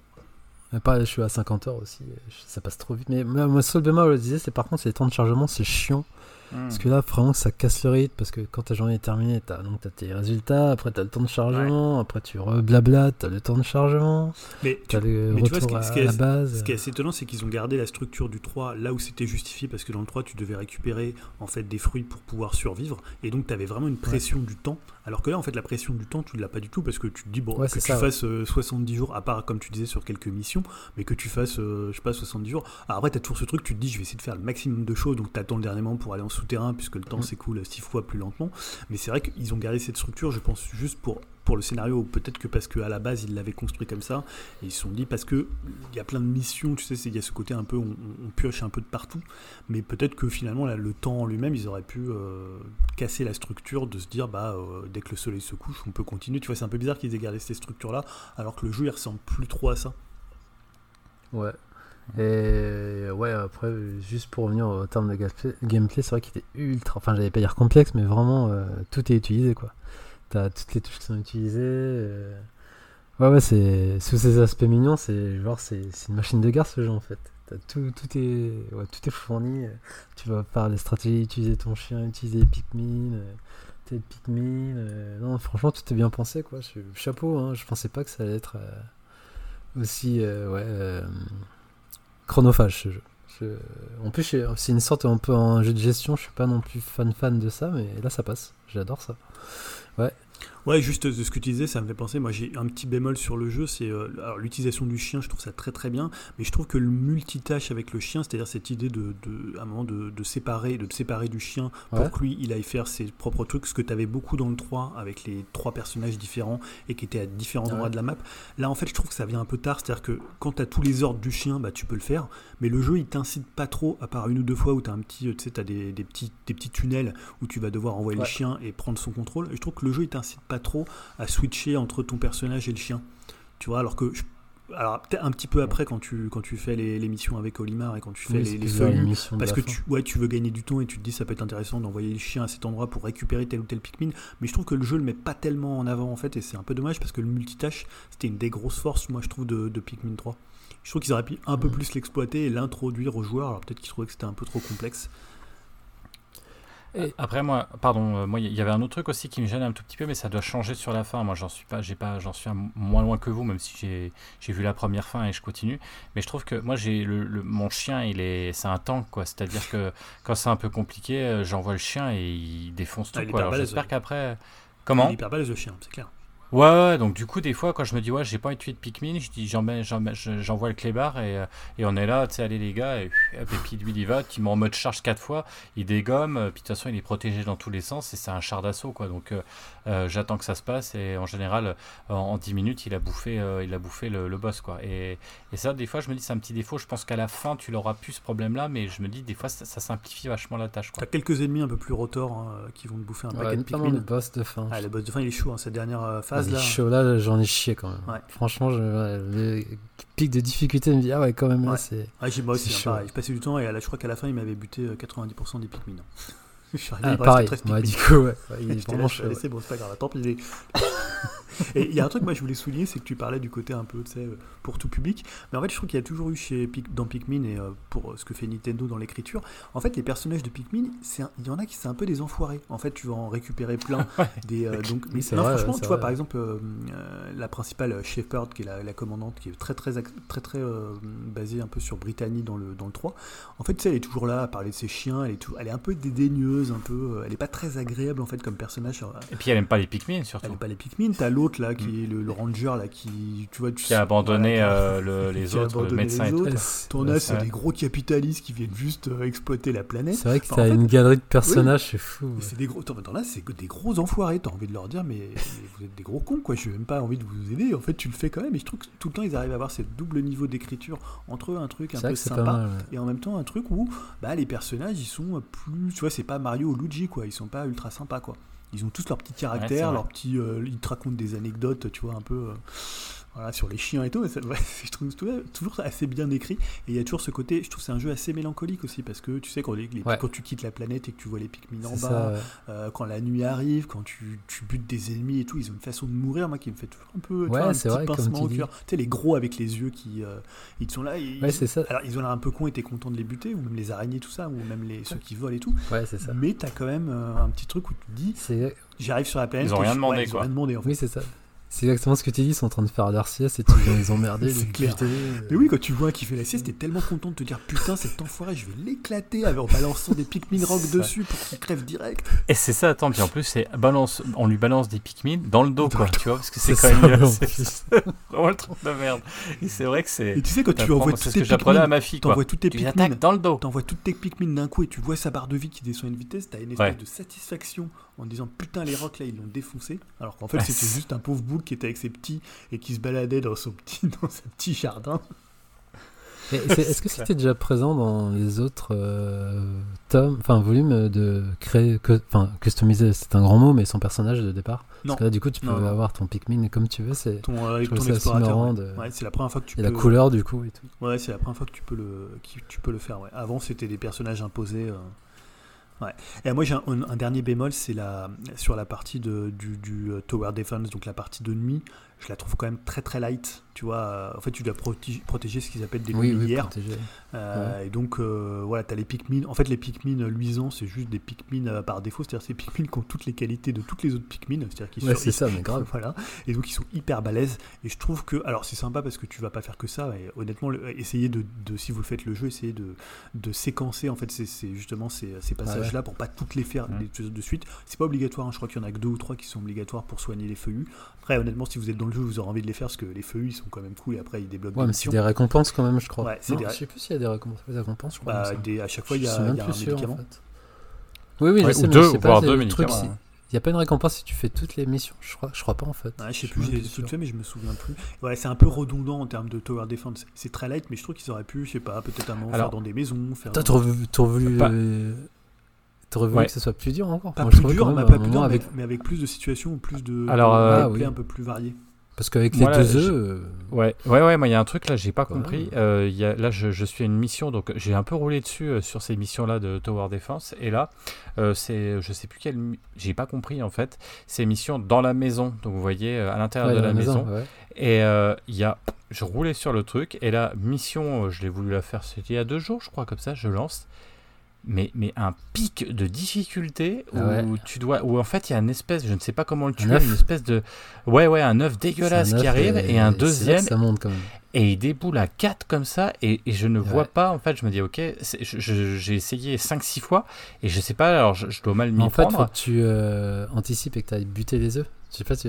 Pas, je suis à 50 heures aussi, ça passe trop vite. Mais moi, seul bémol, je le disais, c'est par contre, les temps de chargement, c'est chiant. Hmm. Parce que là, vraiment, ça casse le rythme. Parce que quand ta journée est terminée, t'as donc as tes résultats, après t'as le temps de chargement, après tu reblabla, t'as le temps de chargement. Mais tu, le mais vois, ce qui, est, la base. Ce qui est assez étonnant, c'est qu'ils ont gardé la structure du 3 là où c'était justifié. Parce que dans le 3, tu devais récupérer en fait des fruits pour pouvoir survivre. Et donc, tu avais vraiment une pression du temps. Alors que là, en fait, la pression du temps, tu ne l'as pas du tout. Parce que tu te dis, bon, que tu fasses 70 euh, jours, à part comme tu disais sur quelques missions, mais que tu fasses, euh, je sais pas, 70 jours. Alors après, tu as toujours ce truc, tu te dis, je vais essayer de faire le maximum de choses. Donc, tu attends le dernier moment pour aller en souterrain, puisque le temps c'est s'écoule six fois plus lentement. Mais c'est vrai qu'ils ont gardé cette structure, je pense, juste pour, pour le scénario, peut-être que parce qu'à la base ils l'avaient construit comme ça, et ils se sont dit parce que il y a plein de missions, tu sais, il y a ce côté un peu, on, pioche un peu de partout, mais peut-être que finalement le temps en lui-même, ils auraient pu euh, casser la structure de se dire bah euh, dès que le soleil se couche, on peut continuer. Tu vois, c'est un peu bizarre qu'ils aient gardé cette structure-là, alors que le jeu il ressemble plus trop à ça. Ouais, et ouais, après, juste pour revenir au terme de gameplay, c'est vrai qu'il était ultra. Enfin, j'allais pas dire complexe, mais vraiment, euh, tout est utilisé quoi. T'as toutes les touches qui sont utilisées. Euh. Ouais, ouais, c'est. Sous ces aspects mignons, c'est genre, c'est une machine de guerre ce jeu en fait. tout, tout, est, ouais, tout est fourni. Tu vas par les stratégies, utiliser ton chien, utiliser Pikmin. Euh, tes Pikmin. non, franchement, tout est bien pensé quoi. Chapeau, hein, je pensais pas que ça allait être aussi. ouais chronophage ce jeu. En plus, c'est une sorte un peu un jeu de gestion. Je suis pas non plus fan fan de ça, mais là ça passe. J'adore ça. Ouais. Ouais, juste de ce que tu disais, ça me fait penser. Moi, j'ai un petit bémol sur le jeu, c'est euh, l'utilisation du chien. Je trouve ça très très bien, mais je trouve que le multitâche avec le chien, c'est-à-dire cette idée de, de, à un moment de, de séparer, de séparer du chien pour que lui, il aille faire ses propres trucs, ce que tu avais beaucoup dans le 3 avec les trois personnages différents et qui étaient à différents endroits de la map. Là, en fait, je trouve que ça vient un peu tard, c'est-à-dire que quand tu as tous les ordres du chien, bah tu peux le faire, mais le jeu, il t'incite pas trop, à part une ou deux fois où tu as un petit, tu sais, des, des, petits, des petits tunnels où tu vas devoir envoyer le chien et prendre son contrôle. Et je trouve que le jeu, il t'incite pas pas trop à switcher entre ton personnage et le chien. Tu vois, alors que alors peut-être un petit peu après quand tu quand tu fais les, missions avec Olimar et quand tu fais les, les feuilles parce que tu ouais tu veux gagner du temps et tu te dis ça peut être intéressant d'envoyer le chien à cet endroit pour récupérer tel ou tel Pikmin mais je trouve que le jeu le met pas tellement en avant en fait et c'est un peu dommage parce que le multitâche c'était une des grosses forces moi je trouve de, de Pikmin 3 je trouve qu'ils auraient pu un peu mm. plus l'exploiter et l'introduire aux joueurs alors peut-être qu'ils trouvaient que c'était un peu trop complexe après moi, pardon, euh, moi il y avait un autre truc aussi qui me gêne un tout petit peu, mais ça doit changer sur la fin. Moi j'en suis pas, j'ai pas, j'en suis moins loin que vous, même si j'ai, vu la première fin et je continue. Mais je trouve que moi j'ai le, mon chien, il est, c'est un tank quoi. C'est-à-dire que quand c'est un peu compliqué, euh, j'envoie le chien et il défonce tout. Ah, quoi. Alors j'espère qu'après, comment Il est hyper balèze le chien, c'est clair. Ouais, donc du coup, des fois, quand je me dis, ouais, j'ai pas envie de tuer de Pikmin, je dis, j'envoie le clébard et, euh, et on est là, tu sais, allez les gars, et, et puis lui, il y va, tu mets en mode charge quatre fois, il dégomme, euh, puis de toute façon, il est protégé dans tous les sens et c'est un char d'assaut, quoi. Donc euh, j'attends que ça se passe et en général, en, 10 minutes, il a bouffé, il a bouffé le, boss, quoi. Et, et, ça, des fois, je me dis, c'est un petit défaut. Je pense qu'à la fin, tu l'auras plus ce problème-là, mais je me dis, des fois, ça, simplifie vachement la tâche. T'as quelques ennemis un peu plus rotors hein, qui vont te bouffer un paquet de Pikmin. le boss de fin. Ah, le boss de fin, il est chaud, hein, cette dernière phase là, j'en ai chié quand même. Franchement, je, le pic de difficulté me dit, ah ouais, quand même, là, c'est. moi aussi, hein, pareil. Je passais du temps et là, je crois qu'à la fin, il m'avait buté 90% euh, des Pikmin. *laughs* je suis arrivé, ah, pareil, moi, du coup, ouais. *laughs* il est vraiment chaud. C'est bon, c'est pas grave, tant pis. *laughs* Et il y a un truc, moi, je voulais souligner, c'est que tu parlais du côté un peu, tu sais, euh, pour tout public. Mais en fait, je trouve qu'il y a toujours eu chez dans Pikmin et euh, pour euh, ce que fait Nintendo dans l'écriture, en fait, les personnages de Pikmin, il y en a qui c'est un peu des enfoirés. En fait, tu vas en récupérer plein. *laughs* des, donc, mais non, franchement, tu vois, par exemple, la principale Shepard, qui est la, commandante, qui est très, très, très, très, basée un peu sur Brittany dans le, dans le 3. En fait, tu sais, elle est toujours là à parler de ses chiens. Elle est, tout, elle est un peu dédaigneuse, un peu. Elle est pas très agréable, en fait, comme personnage. Et puis, elle aime pas les Pikmin, surtout. Elle aime pas les Pikmin. T'as l'autre là qui est le, ranger là qui tu vois qui a abandonné euh, les autres le médecin et tout. Ton as c'est des gros capitalistes qui viennent juste euh, exploiter la planète. C'est vrai que t'as une galerie de personnages, c'est fou. C'est des gros là c'est des gros enfoirés, t'as envie de leur dire mais, vous êtes des gros cons quoi, je n'ai même pas envie de vous aider. En fait, tu le fais quand même et je trouve que tout le temps ils arrivent à avoir ce double niveau d'écriture entre eux un truc un peu sympa et en même temps un truc où bah les personnages ils sont plus tu vois, c'est pas Mario ou Luigi quoi, ils sont pas ultra sympas quoi. Ils ont tous leurs petits caractères, leurs petits, euh, ils te racontent des anecdotes, tu vois, un peu. Voilà, sur les chiens et tout. *laughs* je trouve toujours assez bien écrit. Et il y a toujours ce côté, je trouve c'est un jeu assez mélancolique aussi, parce que tu sais, quand, les, quand tu quittes la planète et que tu vois les Pikmin en bas, euh, quand la nuit arrive, quand tu, tu, butes des ennemis et tout, ils ont une façon de mourir, moi, qui me fait toujours un peu ouais, un petit vrai, pincement au cœur. Tu sais, les gros avec les yeux qui euh, ils sont là. Ils, ça. Alors, ils ont l'air un peu cons et t'es content de les buter, ou même les araignées, tout ça, ou même les, ceux qui volent et tout. Ouais, c'est ça. Mais t'as quand même euh, un petit truc où tu te dis, j'arrive sur la planète. Ils ont rien demandé, quoi. Ils ont rien demandé, en fait. Oui, c'est ça. C'est exactement ce que tu dis, ils sont en train de faire leur sieste et tu viens les emmerder. *laughs* c'est clair. Mais oui, quand tu vois qui fait la sieste, t'es tellement content de te dire putain, cet enfoiré, je vais l'éclater en balançant des Pikmin rock dessus pour qu'il crève direct. Et c'est ça, attends, puis en plus, c'est balance, on lui balance des Pikmin dans le dos, quoi, tu vois, parce que c'est quand même *laughs* *laughs* vraiment le truc de merde. Et c'est vrai que c'est. Et tu sais, quand tu envoies toutes tes Pikmin, à ma fille, t'envoies toutes tes Pikmin dans le dos. T'envoies toutes tes Pikmin d'un coup et tu vois sa barre de vie qui descend à une vitesse, t'as une espèce de satisfaction en disant putain, les rocks là, ils l'ont défoncé. Alors qu'en fait, c'était juste un pauvre boule qui était avec ses petits et qui se baladait dans son petit, *laughs* dans son petit jardin. Est-ce que c'était déjà présent dans les autres euh, tomes, enfin volumes de créer, que, enfin customiser, c'est un grand mot, mais son personnage de départ? Non. Parce que là, du coup, tu peux avoir ton Pikmin comme tu veux. C'est ton, avec ton explorateur. Ouais. c'est la première fois que tu. Et la couleur du coup et tout. Ouais, c'est la première fois que tu peux le, tu peux le faire. Ouais. Avant, c'était des personnages imposés. Euh, Ouais. Et moi j'ai un, dernier bémol, c'est la, sur la partie de, du, euh, Tower Defense, donc la partie de nuit, je la trouve quand même très très light tu vois. Euh, en fait, tu dois protéger, ce qu'ils appellent des lumières. Euh, et donc, euh, voilà, tu as les Pikmin. En fait, les Pikmin luisants, c'est juste des Pikmin par défaut. C'est-à-dire, c'est Pikmin qui ont toutes les qualités de toutes les autres Pikmin. C'est-à-dire qu'ils ouais, c'est ça, mais *laughs* grave. voilà. Et donc, ils sont hyper balèzes. Et je trouve que. Alors, c'est sympa parce que tu vas pas faire que ça. Et honnêtement, essayez de, de, si vous faites le jeu, essayez de, de séquencer, en fait, c'est justement ces, ces passages-là pour pas toutes les faire de suite. C'est pas obligatoire. Hein. Je crois qu'il y en a que deux ou trois qui sont obligatoires pour soigner les feuillus. Après, honnêtement, si vous êtes dans le jeu, vous aurez envie de les faire parce que les feuillus, ils sont quand même cool et après ils débloquent ouais, des c'est des récompenses quand même, je crois. Ouais, non, des... Je sais plus s'il y a des récompenses. Des récompenses je crois, bah, des... à chaque fois, il y a, y a un sûr, médicament. En fait. Oui, oui, ouais, je sais, deux, mais voire pas, deux médicaments. Truc, il n'y a pas une récompense si tu fais toutes les missions, je crois, je crois pas en fait. Ouais, je sais plus, j'ai tout fait, mais je me souviens plus. Ouais, c'est un peu redondant en termes de tower defense. C'est très light, mais je trouve qu'ils auraient pu, je sais pas, peut-être un moment Alors, faire dans des maisons. Faire T'as trop voulu T'aurais voulu que ce soit plus dur encore Pas plus dur, mais, pas plus dur avec... mais avec plus de situations ou plus de Alors, euh, un peu plus variés. Parce qu'avec les deux œufs. Euh, ouais, ouais, ouais, moi il y a un truc là, j'ai pas compris. Euh, y a, là, je, je, suis à une mission, donc j'ai un peu roulé dessus euh, sur ces missions-là de Tower Defense. Et là, euh, c'est, je sais plus quelle. J'ai pas compris en fait. Ces missions dans la maison, donc vous voyez à l'intérieur de la, maison. Et il y a. Je roulais sur le truc, et la mission, je l'ai voulu la faire, c'était il y a deux jours, je crois, comme ça, je lance mais, mais un pic de difficulté où tu dois où en fait il y a une espèce je ne sais pas comment le tuer une espèce de ouais ouais un œuf dégueulasse qui arrive et, un deuxième ça monte quand même. et il déboule à 4 comme ça et, et je ne vois pas en fait je me dis ok j'ai essayé 5-6 fois et je sais pas alors je, dois mal m'y prendre en fait faut que tu euh, anticipes et que tu ailles buter les œufs. Je sais pas si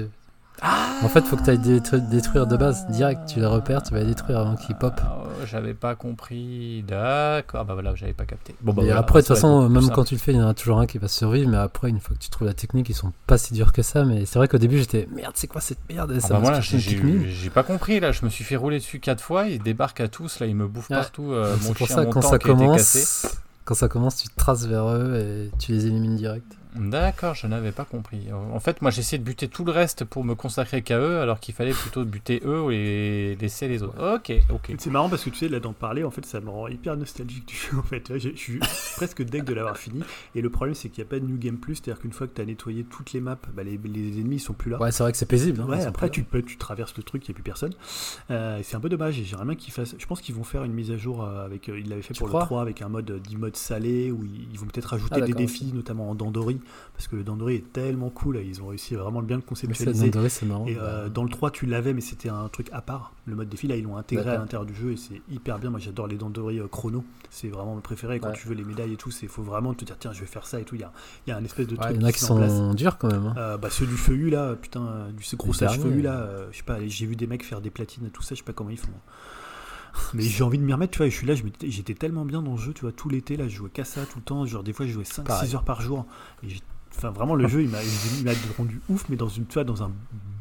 ah en fait, faut que tu ailles détruire de base. Direct, tu les repères, tu vas les détruire avant qu'ils pop. Ah, j'avais pas compris. D'accord. Bah voilà, j'avais pas capté. Bon, bah, et après, de toute façon, même quand tu le fais, il y en a toujours un qui va survivre. Mais après, une fois que tu trouves la technique, ils sont pas si durs que ça. Mais c'est vrai qu'au début, j'étais merde, c'est quoi cette merde? Ah bah voilà, J'ai pas compris. Là, je me suis fait rouler dessus quatre fois. Ils débarquent à tous. Là, ils me bouffent partout. Euh, c'est pour ça, quand ça commence, quand ça commence, tu traces vers eux et tu les élimines direct. D'accord, je n'avais pas compris. En fait, moi j'essayais de buter tout le reste pour me consacrer qu'à eux, alors qu'il fallait plutôt buter eux et laisser les autres. Ok, ok. C'est marrant parce que tu sais, là d'en parler, en fait, ça me rend hyper nostalgique *laughs* du jeu. En fait, je suis presque deck de l'avoir fini. Et le problème, c'est qu'il n'y a pas de New Game Plus, c'est-à-dire qu'une fois que tu as nettoyé toutes les maps, bah, les, ennemis ils sont plus là. Ouais, c'est vrai que c'est paisible. Hein, ouais, après, tu, peux, tu traverses le truc, il n'y a plus personne. Euh, c'est un peu dommage. J'aimerais bien qu'ils fassent. Je pense qu'ils vont faire une mise à jour euh, avec. Euh, ils l'avaient fait pour le 3 avec un mode, dit mode salé, où ils, vont peut-être ajouter ah, des défis, notamment en Dandori, parce que le Dandori est tellement cool. Ils ont réussi vraiment bien le conceptualiser. Et euh, dans le 3, tu l'avais, mais c'était un truc à part. Le mode défi, là, ils l'ont intégré à l'intérieur du jeu et c'est hyper bien. Moi, j'adore les Dandori euh, chrono. C'est vraiment mon préféré. Quand tu veux les médailles et tout, il faut vraiment te dire, tiens, je vais faire ça et tout. Il y a, il y a un espèce de truc. Il y en a qui, sont durs quand même. Hein. Euh, bah, ceux du feuillu, là, putain, du gros sage feuillu, là, je sais pas, j'ai vu des mecs faire des platines et tout ça, je sais pas comment ils font. Mais j'ai envie de m'y remettre, tu vois. Je suis là, j'étais tellement bien dans le jeu, tu vois, tout l'été, là, je jouais qu'à ça tout le temps. Genre, des fois, je jouais 5-6 heures par jour. Et Enfin, vraiment, le *laughs* jeu, il m'a rendu ouf, mais dans, une, tu vois, dans un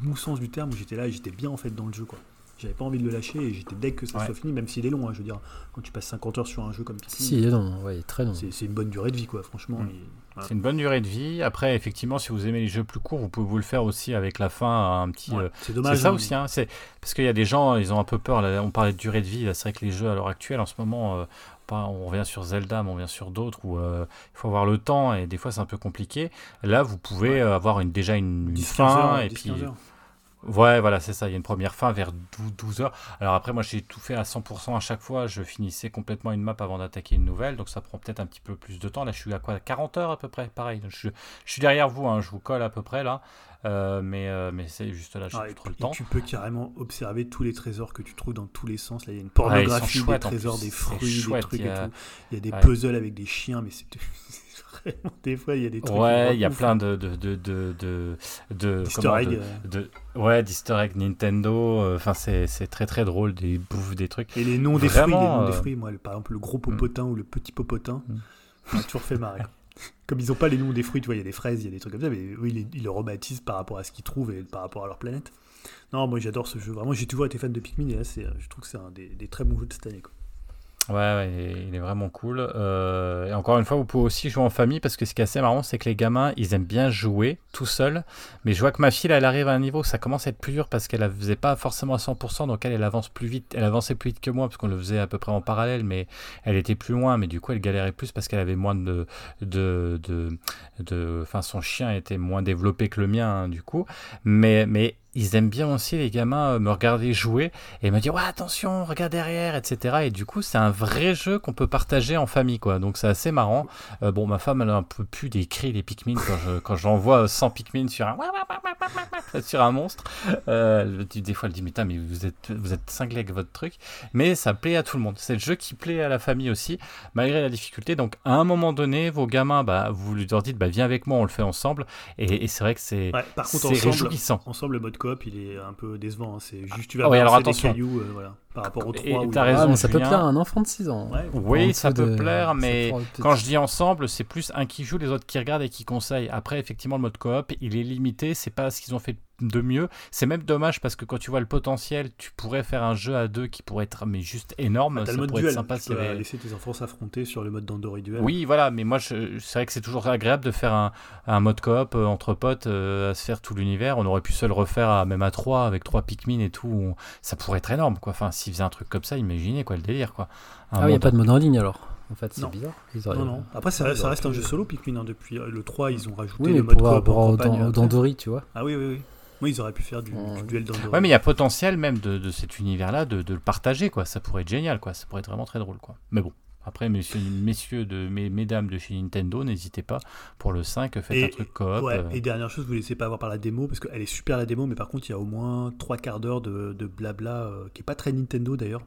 bon sens du terme où j'étais là, j'étais bien en fait dans le jeu, quoi. J'avais pas envie de le lâcher et j'étais dès que ça soit fini, même s'il est long. Hein, je veux dire, quand tu passes 50 heures sur un jeu comme ça. Si, il est long, ouais, très long. C'est une bonne durée de vie, quoi, franchement. Mm. C'est une bonne durée de vie. Après, effectivement, si vous aimez les jeux plus courts, vous pouvez vous le faire aussi avec la fin, un petit. Euh, c'est dommage. C'est ça hein, aussi, hein, c'est parce qu'il y a des gens, ils ont un peu peur. Là, on parlait de durée de vie. C'est vrai que les jeux à l'heure actuelle, en ce moment, euh, on revient sur Zelda, mais on revient sur d'autres où euh, il faut avoir le temps et des fois c'est un peu compliqué. Là, vous pouvez avoir une, déjà une, fin et puis. Ouais, voilà, c'est ça. Il y a une première fin vers 12 heures. Alors après, moi, j'ai tout fait à 100% à chaque fois. Je finissais complètement une map avant d'attaquer une nouvelle. Donc ça prend peut-être un petit peu plus de temps. Là, je suis à quoi 40 heures à peu près Pareil. Je, suis derrière vous. Hein, je vous colle à peu près là. Euh, mais euh, mais c'est juste là, j'ai plus trop le temps. Tu peux carrément observer tous les trésors que tu trouves dans tous les sens. Là, il y a une pornographie des trésors, des fruits, des trucs et tout. Il y a des puzzles avec des chiens, mais c'est *laughs* *laughs* des fois, il y a des trucs. Ouais, il y a plein de. de, de, de, de, de, ouais, d'easter egg Nintendo. Euh, enfin, c'est, c'est très très drôle, des bouffes, des trucs. Et les noms des fruits, les noms des fruits. Moi, par exemple, le gros popotin ou le petit popotin, mm. *laughs* toujours fait marrer. Comme ils n'ont pas les noms des fruits, tu vois, il y a des fraises, il y a des trucs comme ça, mais oui, ils, le rebaptisent par rapport à ce qu'ils trouvent et par rapport à leur planète. Non, moi j'adore ce jeu. Vraiment, j'ai toujours été fan de Pikmin et là, je trouve que c'est un des, des très bons jeux de cette année. Quoi. Ouais, il est vraiment cool. Euh, et encore une fois, vous pouvez aussi jouer en famille parce que ce qui est assez marrant, c'est que les gamins, ils aiment bien jouer tout seuls. Mais je vois que ma fille, elle arrive à un niveau où ça commence à être plus dur parce qu'elle ne faisait pas forcément à 100%, donc elle, elle avance plus vite. Elle avançait plus vite que moi parce qu'on le faisait à peu près en parallèle, mais elle était plus loin. Mais du coup, elle galérait plus parce qu'elle avait moins de. de, de, de enfin, son chien était moins développé que le mien, hein, du coup. Mais, mais ils aiment bien aussi, les gamins, euh, me regarder jouer et me dire Ouais, attention, regarde derrière, etc. Et du coup, c'est un vrai jeu qu'on peut partager en famille, quoi. Donc, c'est assez marrant. Euh, bon, ma femme, elle a un peu plus des cris, les Pikmin, quand, je, quand j'envoie 100 Pikmin sur un, sur un monstre. Euh, des fois, elle dit Mais, mais vous êtes, vous êtes cinglé avec votre truc. Mais ça plaît à tout le monde. C'est le jeu qui plaît à la famille aussi, malgré la difficulté. Donc, à un moment donné, vos gamins, bah, vous leur dites bah, Viens avec moi, on le fait ensemble. Et, c'est vrai que c'est ouais, par contre, ensemble, réjouissant. Ensemble, le mode il est un peu décevant. Hein. C'est juste tu vas ah oui, alors attention. Cailloux, euh, voilà. Par rapport au 3. Et t'as raison, ça peut plaire à un enfant de 6 ans. Oui, ça peut plaire, mais quand je dis ensemble, c'est plus un qui joue, les autres qui regardent et qui conseillent. Après, effectivement, le mode coop, il est limité. C'est pas ce qu'ils ont fait de mieux. C'est même dommage parce que quand tu vois le potentiel, tu pourrais faire un jeu à deux qui pourrait être mais juste énorme. Ah, ça pourrait être sympa. Tu peux laisser tes enfants s'affronter sur le mode d'Andori duel. Oui, voilà, mais moi, c'est vrai que c'est toujours agréable de faire un, un mode coop euh, entre potes euh, à se faire tout l'univers. On aurait pu se le refaire à, même à trois avec trois Pikmin et tout. Ça pourrait être énorme, quoi. Enfin, s'ils faisaient un truc comme ça, imaginez quoi le délire, quoi. ah, il n'y a pas de mode en ligne alors en fait, c'est bizarre. Non, non. Après, ça, reste un jeu solo, Pikmin. Hein, depuis le 3, ils ont rajouté oui, le mode coop dans, dans tu vois. Ah oui, oui, oui. Oui, ils auraient pu faire du, duel d'Andorre. Ouais, mais il y a potentiel même de, de cet univers-là de, de, le partager, quoi. Ça pourrait être génial, quoi. Ça pourrait être vraiment très drôle, quoi. Mais bon. Après, messieurs, messieurs de, mes, mesdames de chez Nintendo, n'hésitez pas. Pour le 5, faites un truc coop. Ouais, euh. Et dernière chose, vous ne laissez pas avoir par la démo, parce qu'elle est super la démo, mais par contre, il y a au moins trois quarts d'heure de, de, blabla, euh, qui est pas très Nintendo d'ailleurs,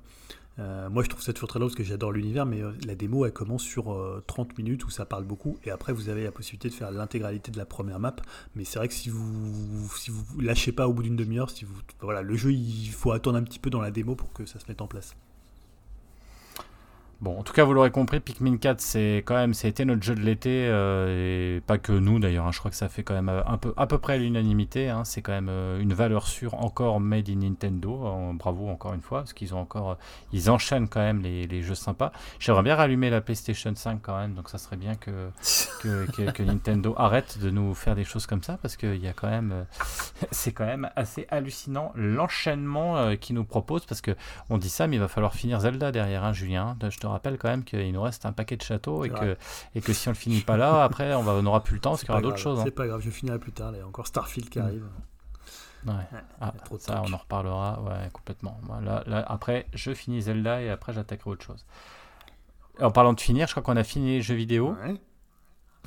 euh, moi, je trouve ça toujours très drôle parce que j'adore l'univers, mais euh, la démo, elle commence sur 30 euh, minutes où ça parle beaucoup, et après, vous avez la possibilité de faire l'intégralité de la première map. Mais c'est vrai que si vous si vous lâchez pas au bout d'une demi-heure, si vous voilà, le jeu, il faut attendre un petit peu dans la démo pour que ça se mette en place. Bon, en tout cas, vous l'aurez compris, Pikmin 4, c'est quand même, été notre jeu de l'été, euh, et pas que nous d'ailleurs. Hein. je crois que ça fait quand même euh, un peu, à peu près l'unanimité. Hein. c'est quand même euh, une valeur sûre encore made in Nintendo. bravo encore une fois, parce qu'ils ont encore, ils enchaînent quand même les, les jeux sympas. J'aimerais bien rallumer la PlayStation 5 quand même, donc ça serait bien *laughs* que que, que, Nintendo arrête de nous faire des choses comme ça, parce que il y a quand même, *laughs* c'est quand même assez hallucinant l'enchaînement qu'ils nous proposent, parce que on dit ça, mais il va falloir finir Zelda derrière, hein, Julien. Je te rappelle quand même qu'il nous reste un paquet de châteaux et que, et que si on le finit pas là, *laughs* après on n'aura plus le temps parce qu'il y aura d'autres choses. Hein. C'est pas grave, je finirai plus tard. Il y a encore Starfield qui mm. arrive. Ouais. ah, ça, on en reparlera. Ouais, complètement. Là, là, après, je finis Zelda et après, j'attaquerai autre chose. En parlant de finir, je crois qu'on a fini les jeux vidéo. Ouais.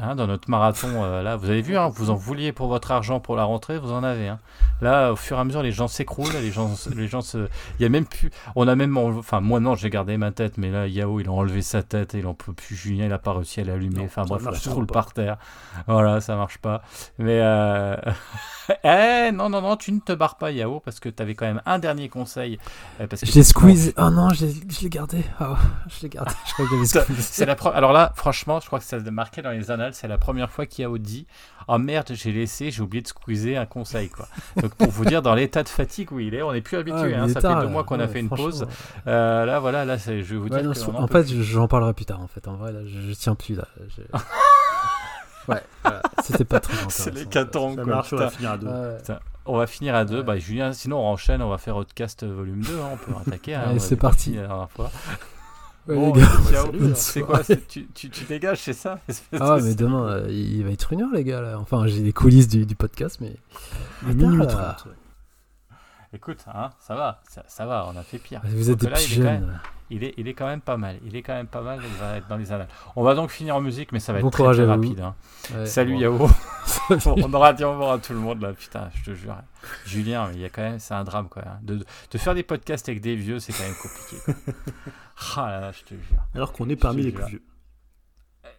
Hein, dans notre marathon, euh, là, vous avez vu, hein, vous en vouliez pour votre argent pour la rentrée, vous en avez. Hein. Là, au fur et à mesure, les gens s'écroulent, les gens, les gens se, il y a même plus, on a même, enfin, moi non, j'ai gardé ma tête, mais là, Yao, il a enlevé sa tête et il en peut plus. Julien, il a pas réussi à l'allumer. Enfin bref, il se roule par terre. Voilà, ça marche pas. Mais euh... *laughs* eh, non, non, non, tu ne te barres pas, Yao, parce que tu avais quand même un dernier conseil. Euh, parce que je l'ai squeeze. Oh non, je l'ai gardé. Oh, je l'ai gardé. Je crois que *laughs* C'est la Alors là, franchement, je crois que ça a marqué dans les annales. C'est la première fois qu'Yao dit Oh merde, j'ai laissé, j'ai oublié de squeezer un conseil. Quoi. Donc pour vous dire, dans l'état de fatigue où il est, on n'est plus habitué. Ah, hein, ça fait deux mois qu'on a fait une pause. Euh, là, voilà, là, je vais vous dire. en fait, j'en parlerai plus tard. En fait, en vrai, là, je, tiens plus là. *laughs* Ouais, c'était pas très C'est les on va finir à deux. on va finir à deux. Bah, Julien, sinon on enchaîne, on va faire Outcast volume 2. Hein, on peut *laughs* attaquer. Hein, c'est parti. La dernière fois. Bon, *laughs* c'est quoi tu, tu, tu, dégages, c'est ça *laughs* Ah, mais demain, euh, il va être une heure, les gars. Là. Enfin, j'ai les coulisses du, du podcast, mais. 30. Écoute, hein, ça va, ça, ça, va, on a fait pire. Vous êtes des là, jeunes il est, il est quand même pas mal. Il est quand même pas mal. Il va être dans les annales. On va donc finir en musique, mais ça va être très, très rapide. Hein. Salut Yao. *laughs* on aura dit au revoir à tout le monde là. Putain, je te jure. Julien, il y a quand même, c'est un drame quoi. De, de, faire des podcasts avec des vieux, c'est quand même compliqué. *laughs* ah là là, je te jure. Alors qu'on est parmi les plus vieux.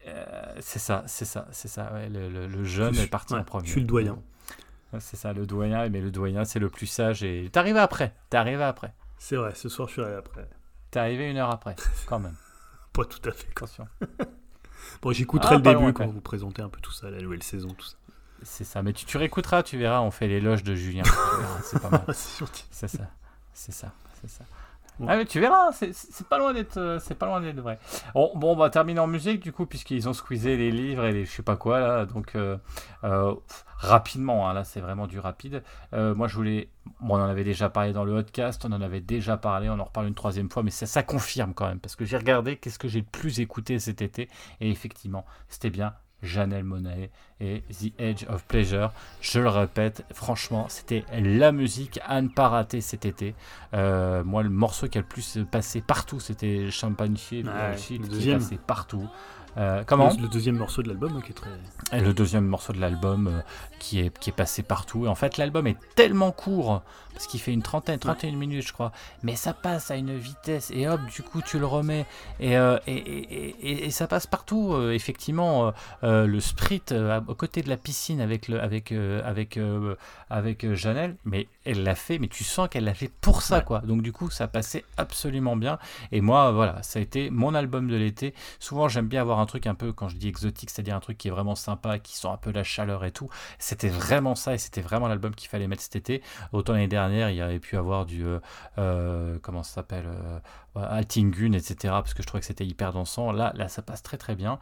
Euh, c'est ça, c'est ça, c'est ça. Ouais, le, le, jeune est parti en premier. Je suis le doyen. C'est ça, le doyen. Mais le doyen, c'est le plus sage. Et t'es arrivé après. T'es arrivé après. C'est vrai. Ce soir, je suis arrivé après. T'es arrivé une heure après, quand même. *laughs* Pas tout à fait. Attention. *laughs* bon, j'écouterai ah, le début quand vous présentez un peu tout ça, la nouvelle saison, tout ça. C'est ça, mais tu, tu réécouteras, tu verras, on fait l'éloge de Julien. *laughs* c'est pas mal. c'est ça, c'est ça, c'est ça. Ah, mais tu verras, c'est pas loin d'être euh, c'est pas loin d'être vrai. Bon, bon, on va terminer en musique du coup puisqu'ils ont squeezé les livres et les je sais pas quoi là, donc euh, euh, rapidement, hein, là c'est vraiment du rapide. moi je voulais, bon, on en avait déjà parlé dans le podcast, on en avait déjà parlé, on en reparle une troisième fois, mais ça, ça confirme quand même parce que j'ai regardé qu'est-ce que j'ai le plus écouté cet été et effectivement c'était bien Janelle Monet et The Edge of Pleasure. Je le répète, franchement, c'était la musique à ne pas rater cet été. Euh, moi, le morceau qui a le plus passé partout, c'était Champagne qui est passé partout. Euh, comment le, deuxième morceau de l'album qui est très. le deuxième morceau de l'album euh, qui, est, qui est passé partout. Et en fait, l'album est tellement court, parce qu'il fait une trentaine, 31 minutes, je crois, mais ça passe à une vitesse, et hop, du coup, tu le remets, et, euh, et, et, et, ça passe partout. effectivement, le sprit à côté de la piscine avec, le, avec, avec, avec Janelle, mais elle l'a fait, mais tu sens qu'elle l'a fait pour ça, quoi. Donc du coup, ça passait absolument bien. Et moi, voilà, ça a été mon album de l'été. Souvent, j'aime bien avoir un truc un peu, quand je dis exotique, c'est-à-dire un truc qui est vraiment sympa, qui sent un peu la chaleur et tout. C'était vraiment ça, et c'était vraiment l'album qu'il fallait mettre cet été. Autant l'année dernière, il y avait pu avoir du, euh, euh, comment ça s'appelle, euh, Altingun, etc. Parce que je trouvais que c'était hyper dansant. Là, là, ça passe très très bien.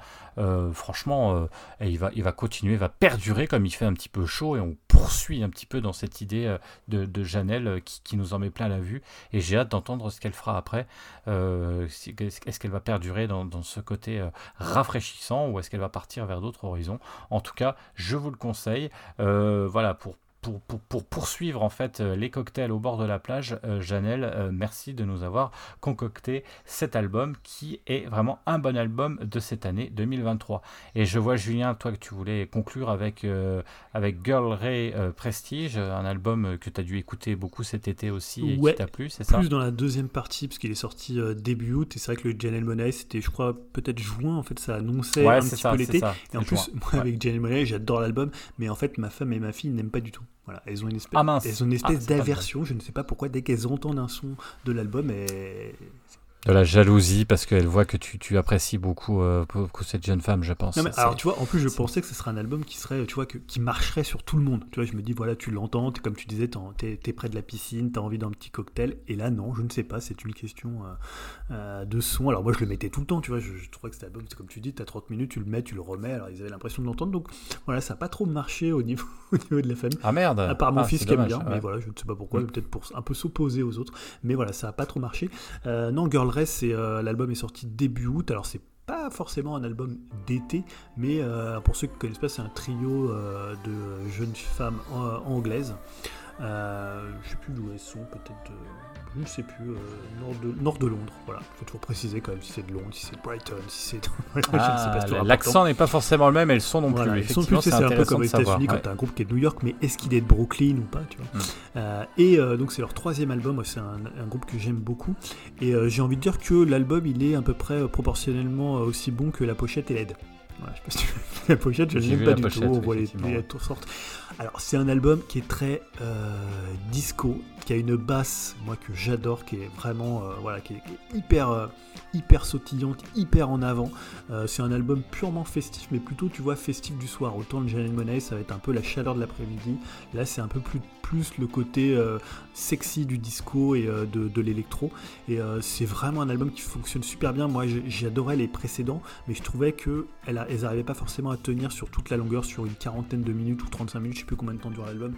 franchement, il va, il va continuer, il va perdurer comme il fait un petit peu chaud, et on poursuit un petit peu dans cette idée de, de Janelle qui, nous en met plein la vue. Et j'ai hâte d'entendre ce qu'elle fera après. est-ce qu'elle va perdurer dans, dans ce côté rafraîchissant ou est-ce qu'elle va partir vers d'autres horizons? En tout cas, je vous le conseille. voilà, pour pour, poursuivre en fait euh, les cocktails au bord de la plage, euh, Janelle, euh, merci de nous avoir concocté cet album qui est vraiment un bon album de cette année 2023. Et je vois Julien, toi que tu voulais conclure avec, avec Girl Ray Prestige, un album que tu as dû écouter beaucoup cet été aussi et qui t'a plu, c'est ça Plus dans la deuxième partie, parce qu'il est sorti début août, et c'est vrai que le Janelle Monae, c'était je crois peut-être juin, en fait ça annonçait un petit peu l'été. Et en plus, moi avec Janelle Monae, j'adore l'album, mais en fait ma femme et ma fille n'aiment pas du tout. Voilà, elles ont une espèce, ah elles ont une espèce ah, d'aversion, je ne sais pas pourquoi, dès qu'elles entendent un son de l'album, elles, de la jalousie parce qu'elle voit que tu, tu apprécies beaucoup, euh, beaucoup, cette jeune femme, je pense. alors tu vois, en plus je pensais que ce serait un album qui serait, tu vois, que, qui marcherait sur tout le monde. Tu vois, je me dis voilà, tu l'entends, comme tu disais, t'es es près de la piscine, t'as envie d'un petit cocktail, et là non, je ne sais pas, c'est une question euh, euh, de son. Alors moi je le mettais tout le temps, tu vois, je, trouvais que cet album, c'est comme tu dis, t'as 30 minutes, tu le mets, tu le remets, alors ils avaient l'impression de l'entendre, donc voilà, ça n'a pas trop marché au niveau, *laughs* au niveau de la famille. Ah merde À part mon ah, fils qui aime bien, mais voilà, je ne sais pas pourquoi, mm. peut-être pour un peu s'opposer aux autres, mais voilà, ça n'a pas trop marché. non, Girl Race, c'est la L'album est sorti début août, alors c'est pas forcément un album d'été, mais euh, pour ceux qui connaissent pas, c'est un trio euh, de jeunes femmes euh, anglaises. je sais plus d'où elles sont, peut-être je ne sais plus, euh, nord, de, nord de Londres. Voilà, il faut toujours préciser quand même si c'est de Londres, si c'est de Brighton, si c'est. ah, L'accent n'est pas forcément le même et le son non plus. Voilà, Effectivement, c'est un peu comme aux États-Unis quand tu as un groupe qui est de New York, mais est-ce qu'il est de Brooklyn ou pas tu vois hmm. euh, Et euh, donc, c'est leur troisième album. C'est un, un, groupe que j'aime beaucoup. Et j'ai envie de dire que l'album, il est à peu près proportionnellement aussi bon que la pochette et l'aide. Voilà, je sais pas si tu *laughs* la pochette, je n'aime pas du tout. On voit les, les tours sortent. Alors, c'est un album qui est très disco, qui a une basse, moi que j'adore, qui est vraiment, euh, voilà, qui est, hyper, euh, hyper sautillante, hyper en avant. Euh, c'est un album purement festif, mais plutôt, tu vois, festif du soir. Autant le Janelle Monae, ça va être un peu la chaleur de l'après-midi. Là, c'est un peu plus, plus le côté sexy du disco et de, l'électro. Et c'est vraiment un album qui fonctionne super bien. Moi, j'adorais les précédents, mais je trouvais que elles n'arrivaient pas forcément à tenir sur toute la longueur, sur une quarantaine de minutes ou 35 minutes, je sais plus combien de temps dure l'album,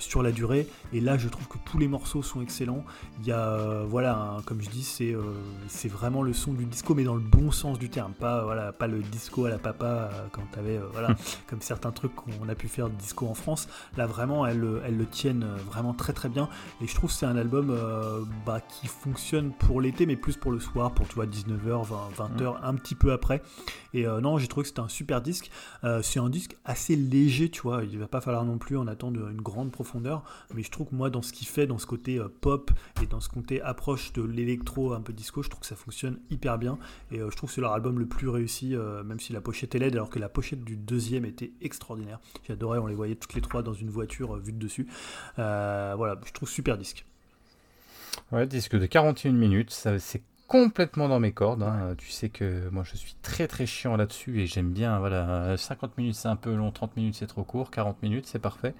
sur la durée. Et là, je trouve que tous les morceaux sont excellents. Il y a, euh, voilà, comme je dis, c'est euh, vraiment le son du disco, mais dans le bon sens du terme. Pas, voilà, pas le disco à la papa euh, quand t'avais, voilà, *laughs* comme certains trucs qu'on a pu faire de disco en France. Là, vraiment, elles, elles le tiennent vraiment très très bien. Et je trouve que c'est un album bah, qui fonctionne pour l'été, mais plus pour le soir, pour tu vois, 19h, 20, 20h, un petit peu après. Et non, j'ai trouvé que c'était un super disque. c'est un disque assez léger, tu vois. Il va pas falloir non plus en attendre une grande profondeur, mais je trouve que moi, dans ce qu'il fait, dans ce côté euh, pop et dans ce côté approche de l'électro un peu disco, je trouve que ça fonctionne hyper bien. Et euh, je trouve que c'est leur album le plus réussi, euh, même si la pochette est laide, alors que la pochette du deuxième était extraordinaire. J'adorais, on les voyait toutes les trois dans une voiture vue de dessus. Voilà, je trouve super disque. Ouais, disque de 41 minutes, c'est complètement dans mes cordes. Hein. Tu sais que moi je suis très très chiant là-dessus et j'aime bien. Voilà, 50 minutes c'est un peu long, 30 minutes c'est trop court, 40 minutes c'est parfait.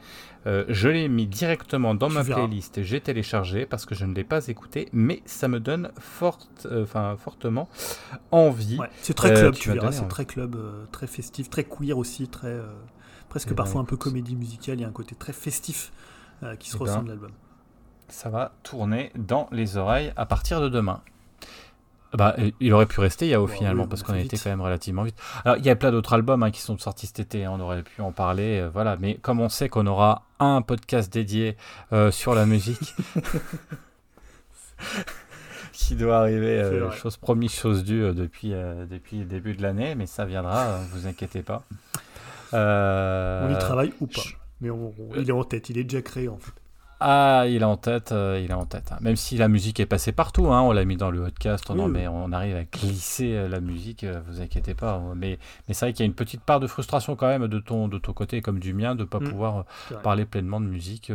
Euh, je l'ai mis directement dans ma playlist, j'ai téléchargé parce que je ne l'ai pas écouté, mais ça me donne forte, euh, fortement envie. c'est très club, euh, tu, verras, c'est très club, très festif, très queer aussi, très presque ben, parfois un peu comédie musicale. Il y a un côté très festif qui se eh ressent ben, de l'album. Ça va tourner dans les oreilles à partir de demain. Bah, il aurait pu rester Yao finalement parce qu'on a été quand même relativement vite. Alors il y a plein d'autres albums hein, qui sont sortis cet été, hein, on aurait pu en parler, euh, voilà. Mais comme on sait qu'on aura un podcast dédié euh, sur la musique, *laughs* qui doit arriver, euh, chose promise, chose due depuis depuis le début de l'année, mais ça viendra, vous inquiétez pas. on y travaille ou pas, mais il est en tête, il est déjà créé en fait. Ah, il est en tête, euh, il est en tête. Hein. Même si la musique est passée partout, hein, on l'a mis dans le podcast, on, on arrive à glisser euh, la musique, euh, vous inquiétez pas. Mais, mais c'est vrai qu'il y a une petite part de frustration quand même de ton, de ton côté comme du mien de ne pas mm. pouvoir parler pleinement de musique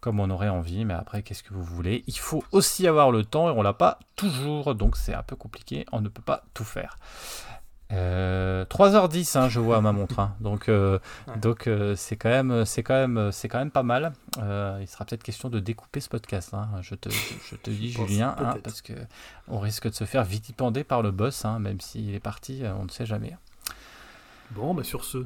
comme on aurait envie. Mais après, qu'est-ce que vous voulez? Il faut aussi avoir le temps et on l'a pas toujours, donc c'est un peu compliqué, on ne peut pas tout faire. 3h10, euh, hein, je vois à ma montre. Hein. Donc, euh, donc euh, c'est quand même, c'est quand même, c'est quand même pas mal. il sera peut-être question de découper ce podcast. Hein. Je te, je te dis, Julien, parce que on risque de se faire vitipender par le boss, même s'il est parti, on ne sait jamais. Bon, bah sur ce,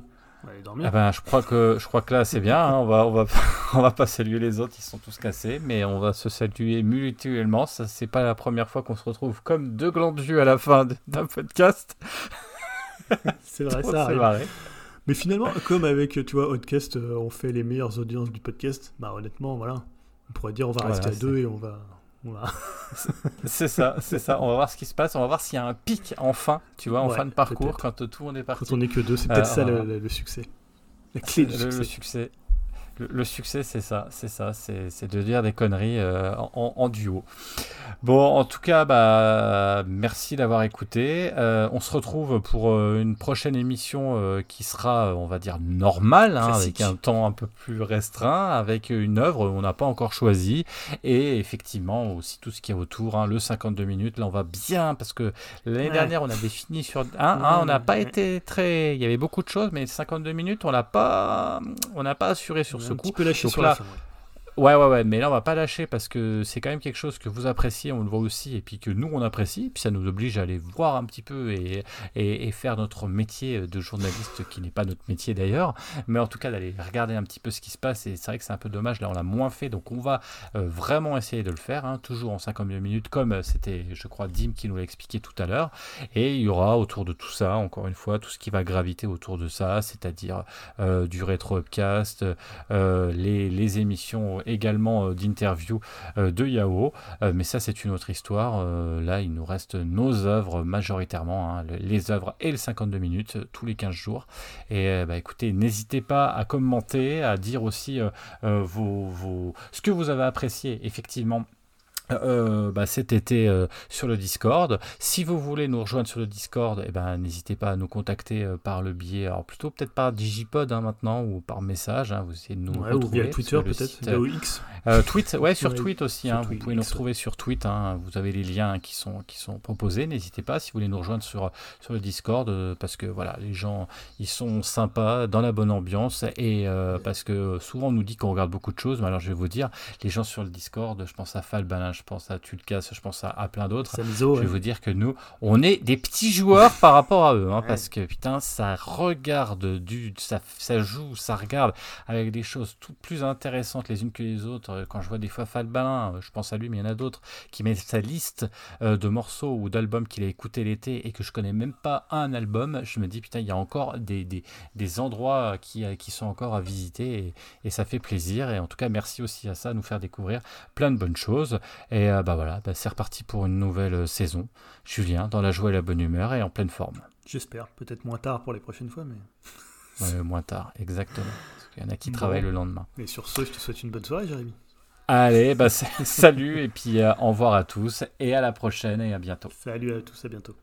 on va aller dormir. Ah ben, je crois que, je crois que là c'est bien. on va, on va, *laughs* on va pas saluer les autres, ils sont tous cassés, mais on va se saluer mutuellement. Ça, c'est pas la première fois qu'on se retrouve comme deux glandes vues à la fin d'un podcast. *laughs* c'est vrai, ça arrive. Mais finalement, comme avec, tu vois, Podcast, euh, on fait les meilleures audiences du podcast, bah honnêtement, voilà. On pourrait dire on va rester à deux et on va. *laughs* c'est ça, c'est ça. On va voir ce qui se passe. On va voir s'il y a un pic en fin, tu vois, en fin de parcours, quand tout le monde est parti. Quand on n'est que deux, c'est peut-être ça euh, le, succès. La clé du succès. Le succès. Le, succès, c'est ça, c'est ça, c'est de dire des conneries euh, en, duo. Bon, en tout cas, bah, merci d'avoir écouté. Euh, on se retrouve pour euh, une prochaine émission qui sera, on va dire, normale, hein, avec un temps un peu plus restreint, avec une œuvre on n'a pas encore choisi, et effectivement aussi tout ce qui est autour, hein, le 52 minutes. Là, on va bien parce que l'année dernière, on avait fini sur, hein, on n'a pas été très, il y avait beaucoup de choses, mais 52 minutes, on l'a pas, on n'a pas assuré sur ce un petit peu lâché sur la fin. Ouais, ouais, ouais, mais là on va pas lâcher parce que c'est quand même quelque chose que vous appréciez, on le voit aussi, et puis que nous on apprécie, puis ça nous oblige à aller voir un petit peu et, et, faire notre métier de journaliste qui n'est pas notre métier d'ailleurs, mais en tout cas d'aller regarder un petit peu ce qui se passe, et c'est vrai que c'est un peu dommage, là on l'a moins fait, donc on va euh, vraiment essayer de le faire, hein, toujours en 52 minutes, comme euh, c'était, je crois, Dim qui nous l'a expliqué tout à l'heure, et il y aura autour de tout ça, encore une fois, tout ce qui va graviter autour de ça, c'est-à-dire euh, du rétro-upcast, les, les émissions également euh, d'interviews euh, de Yao. Euh, mais ça, c'est une autre histoire. là, il nous reste nos œuvres majoritairement, hein, les œuvres et les 52 minutes tous les 15 jours. Et bah, écoutez, n'hésitez pas à commenter, à dire aussi vos, ce que vous avez apprécié effectivement euh, bah, cet été euh, sur le Discord. Si vous voulez nous rejoindre sur le Discord, eh ben, n'hésitez pas à nous contacter euh, par le biais, alors plutôt peut-être par Digipod hein, maintenant ou par message. Hein, vous essayez de nous retrouver. Ou via Twitter peut-être, X. tweet, ouais, sur *laughs* Tweet aussi. Hein, vous pouvez nous retrouver sur Tweet. Vous avez les liens qui sont, qui sont proposés. N'hésitez pas si vous voulez nous rejoindre sur, sur le Discord parce que voilà, les gens ils sont sympas, dans la bonne ambiance et parce que souvent on nous dit qu'on regarde beaucoup de choses. Mais alors je vais vous dire, les gens sur le Discord, je pense à Falbalin, je pense à Tulkas, je pense à, plein d'autres. Je vais vous dire que nous, on est des petits joueurs par rapport à eux, hein, parce que putain, ça regarde du, ça, ça joue, ça regarde avec des choses toutes plus intéressantes les unes que les autres. Quand je vois des fois Falbalin, je pense à lui, mais il y en a d'autres qui mettent sa liste euh, de morceaux ou d'albums qu'il a écouté l'été et que je connais même pas un album, je me dis putain, il y a encore des, des, des endroits qui, qui sont encore à visiter et, et, ça fait plaisir. Et en tout cas, merci aussi à ça, nous faire découvrir plein de bonnes choses. Et euh, bah voilà, bah c'est reparti pour une nouvelle euh, saison. Julien, dans la joie et la bonne humeur et en pleine forme. J'espère, peut-être moins tard pour les prochaines fois, mais. moins tard, exactement. Il y en a qui travaillent le lendemain. Et sur ce, je te souhaite une bonne soirée, Jérémy. Allez, bah, *laughs* salut et puis euh, au revoir à tous et à la prochaine et à bientôt. Salut à tous, à bientôt.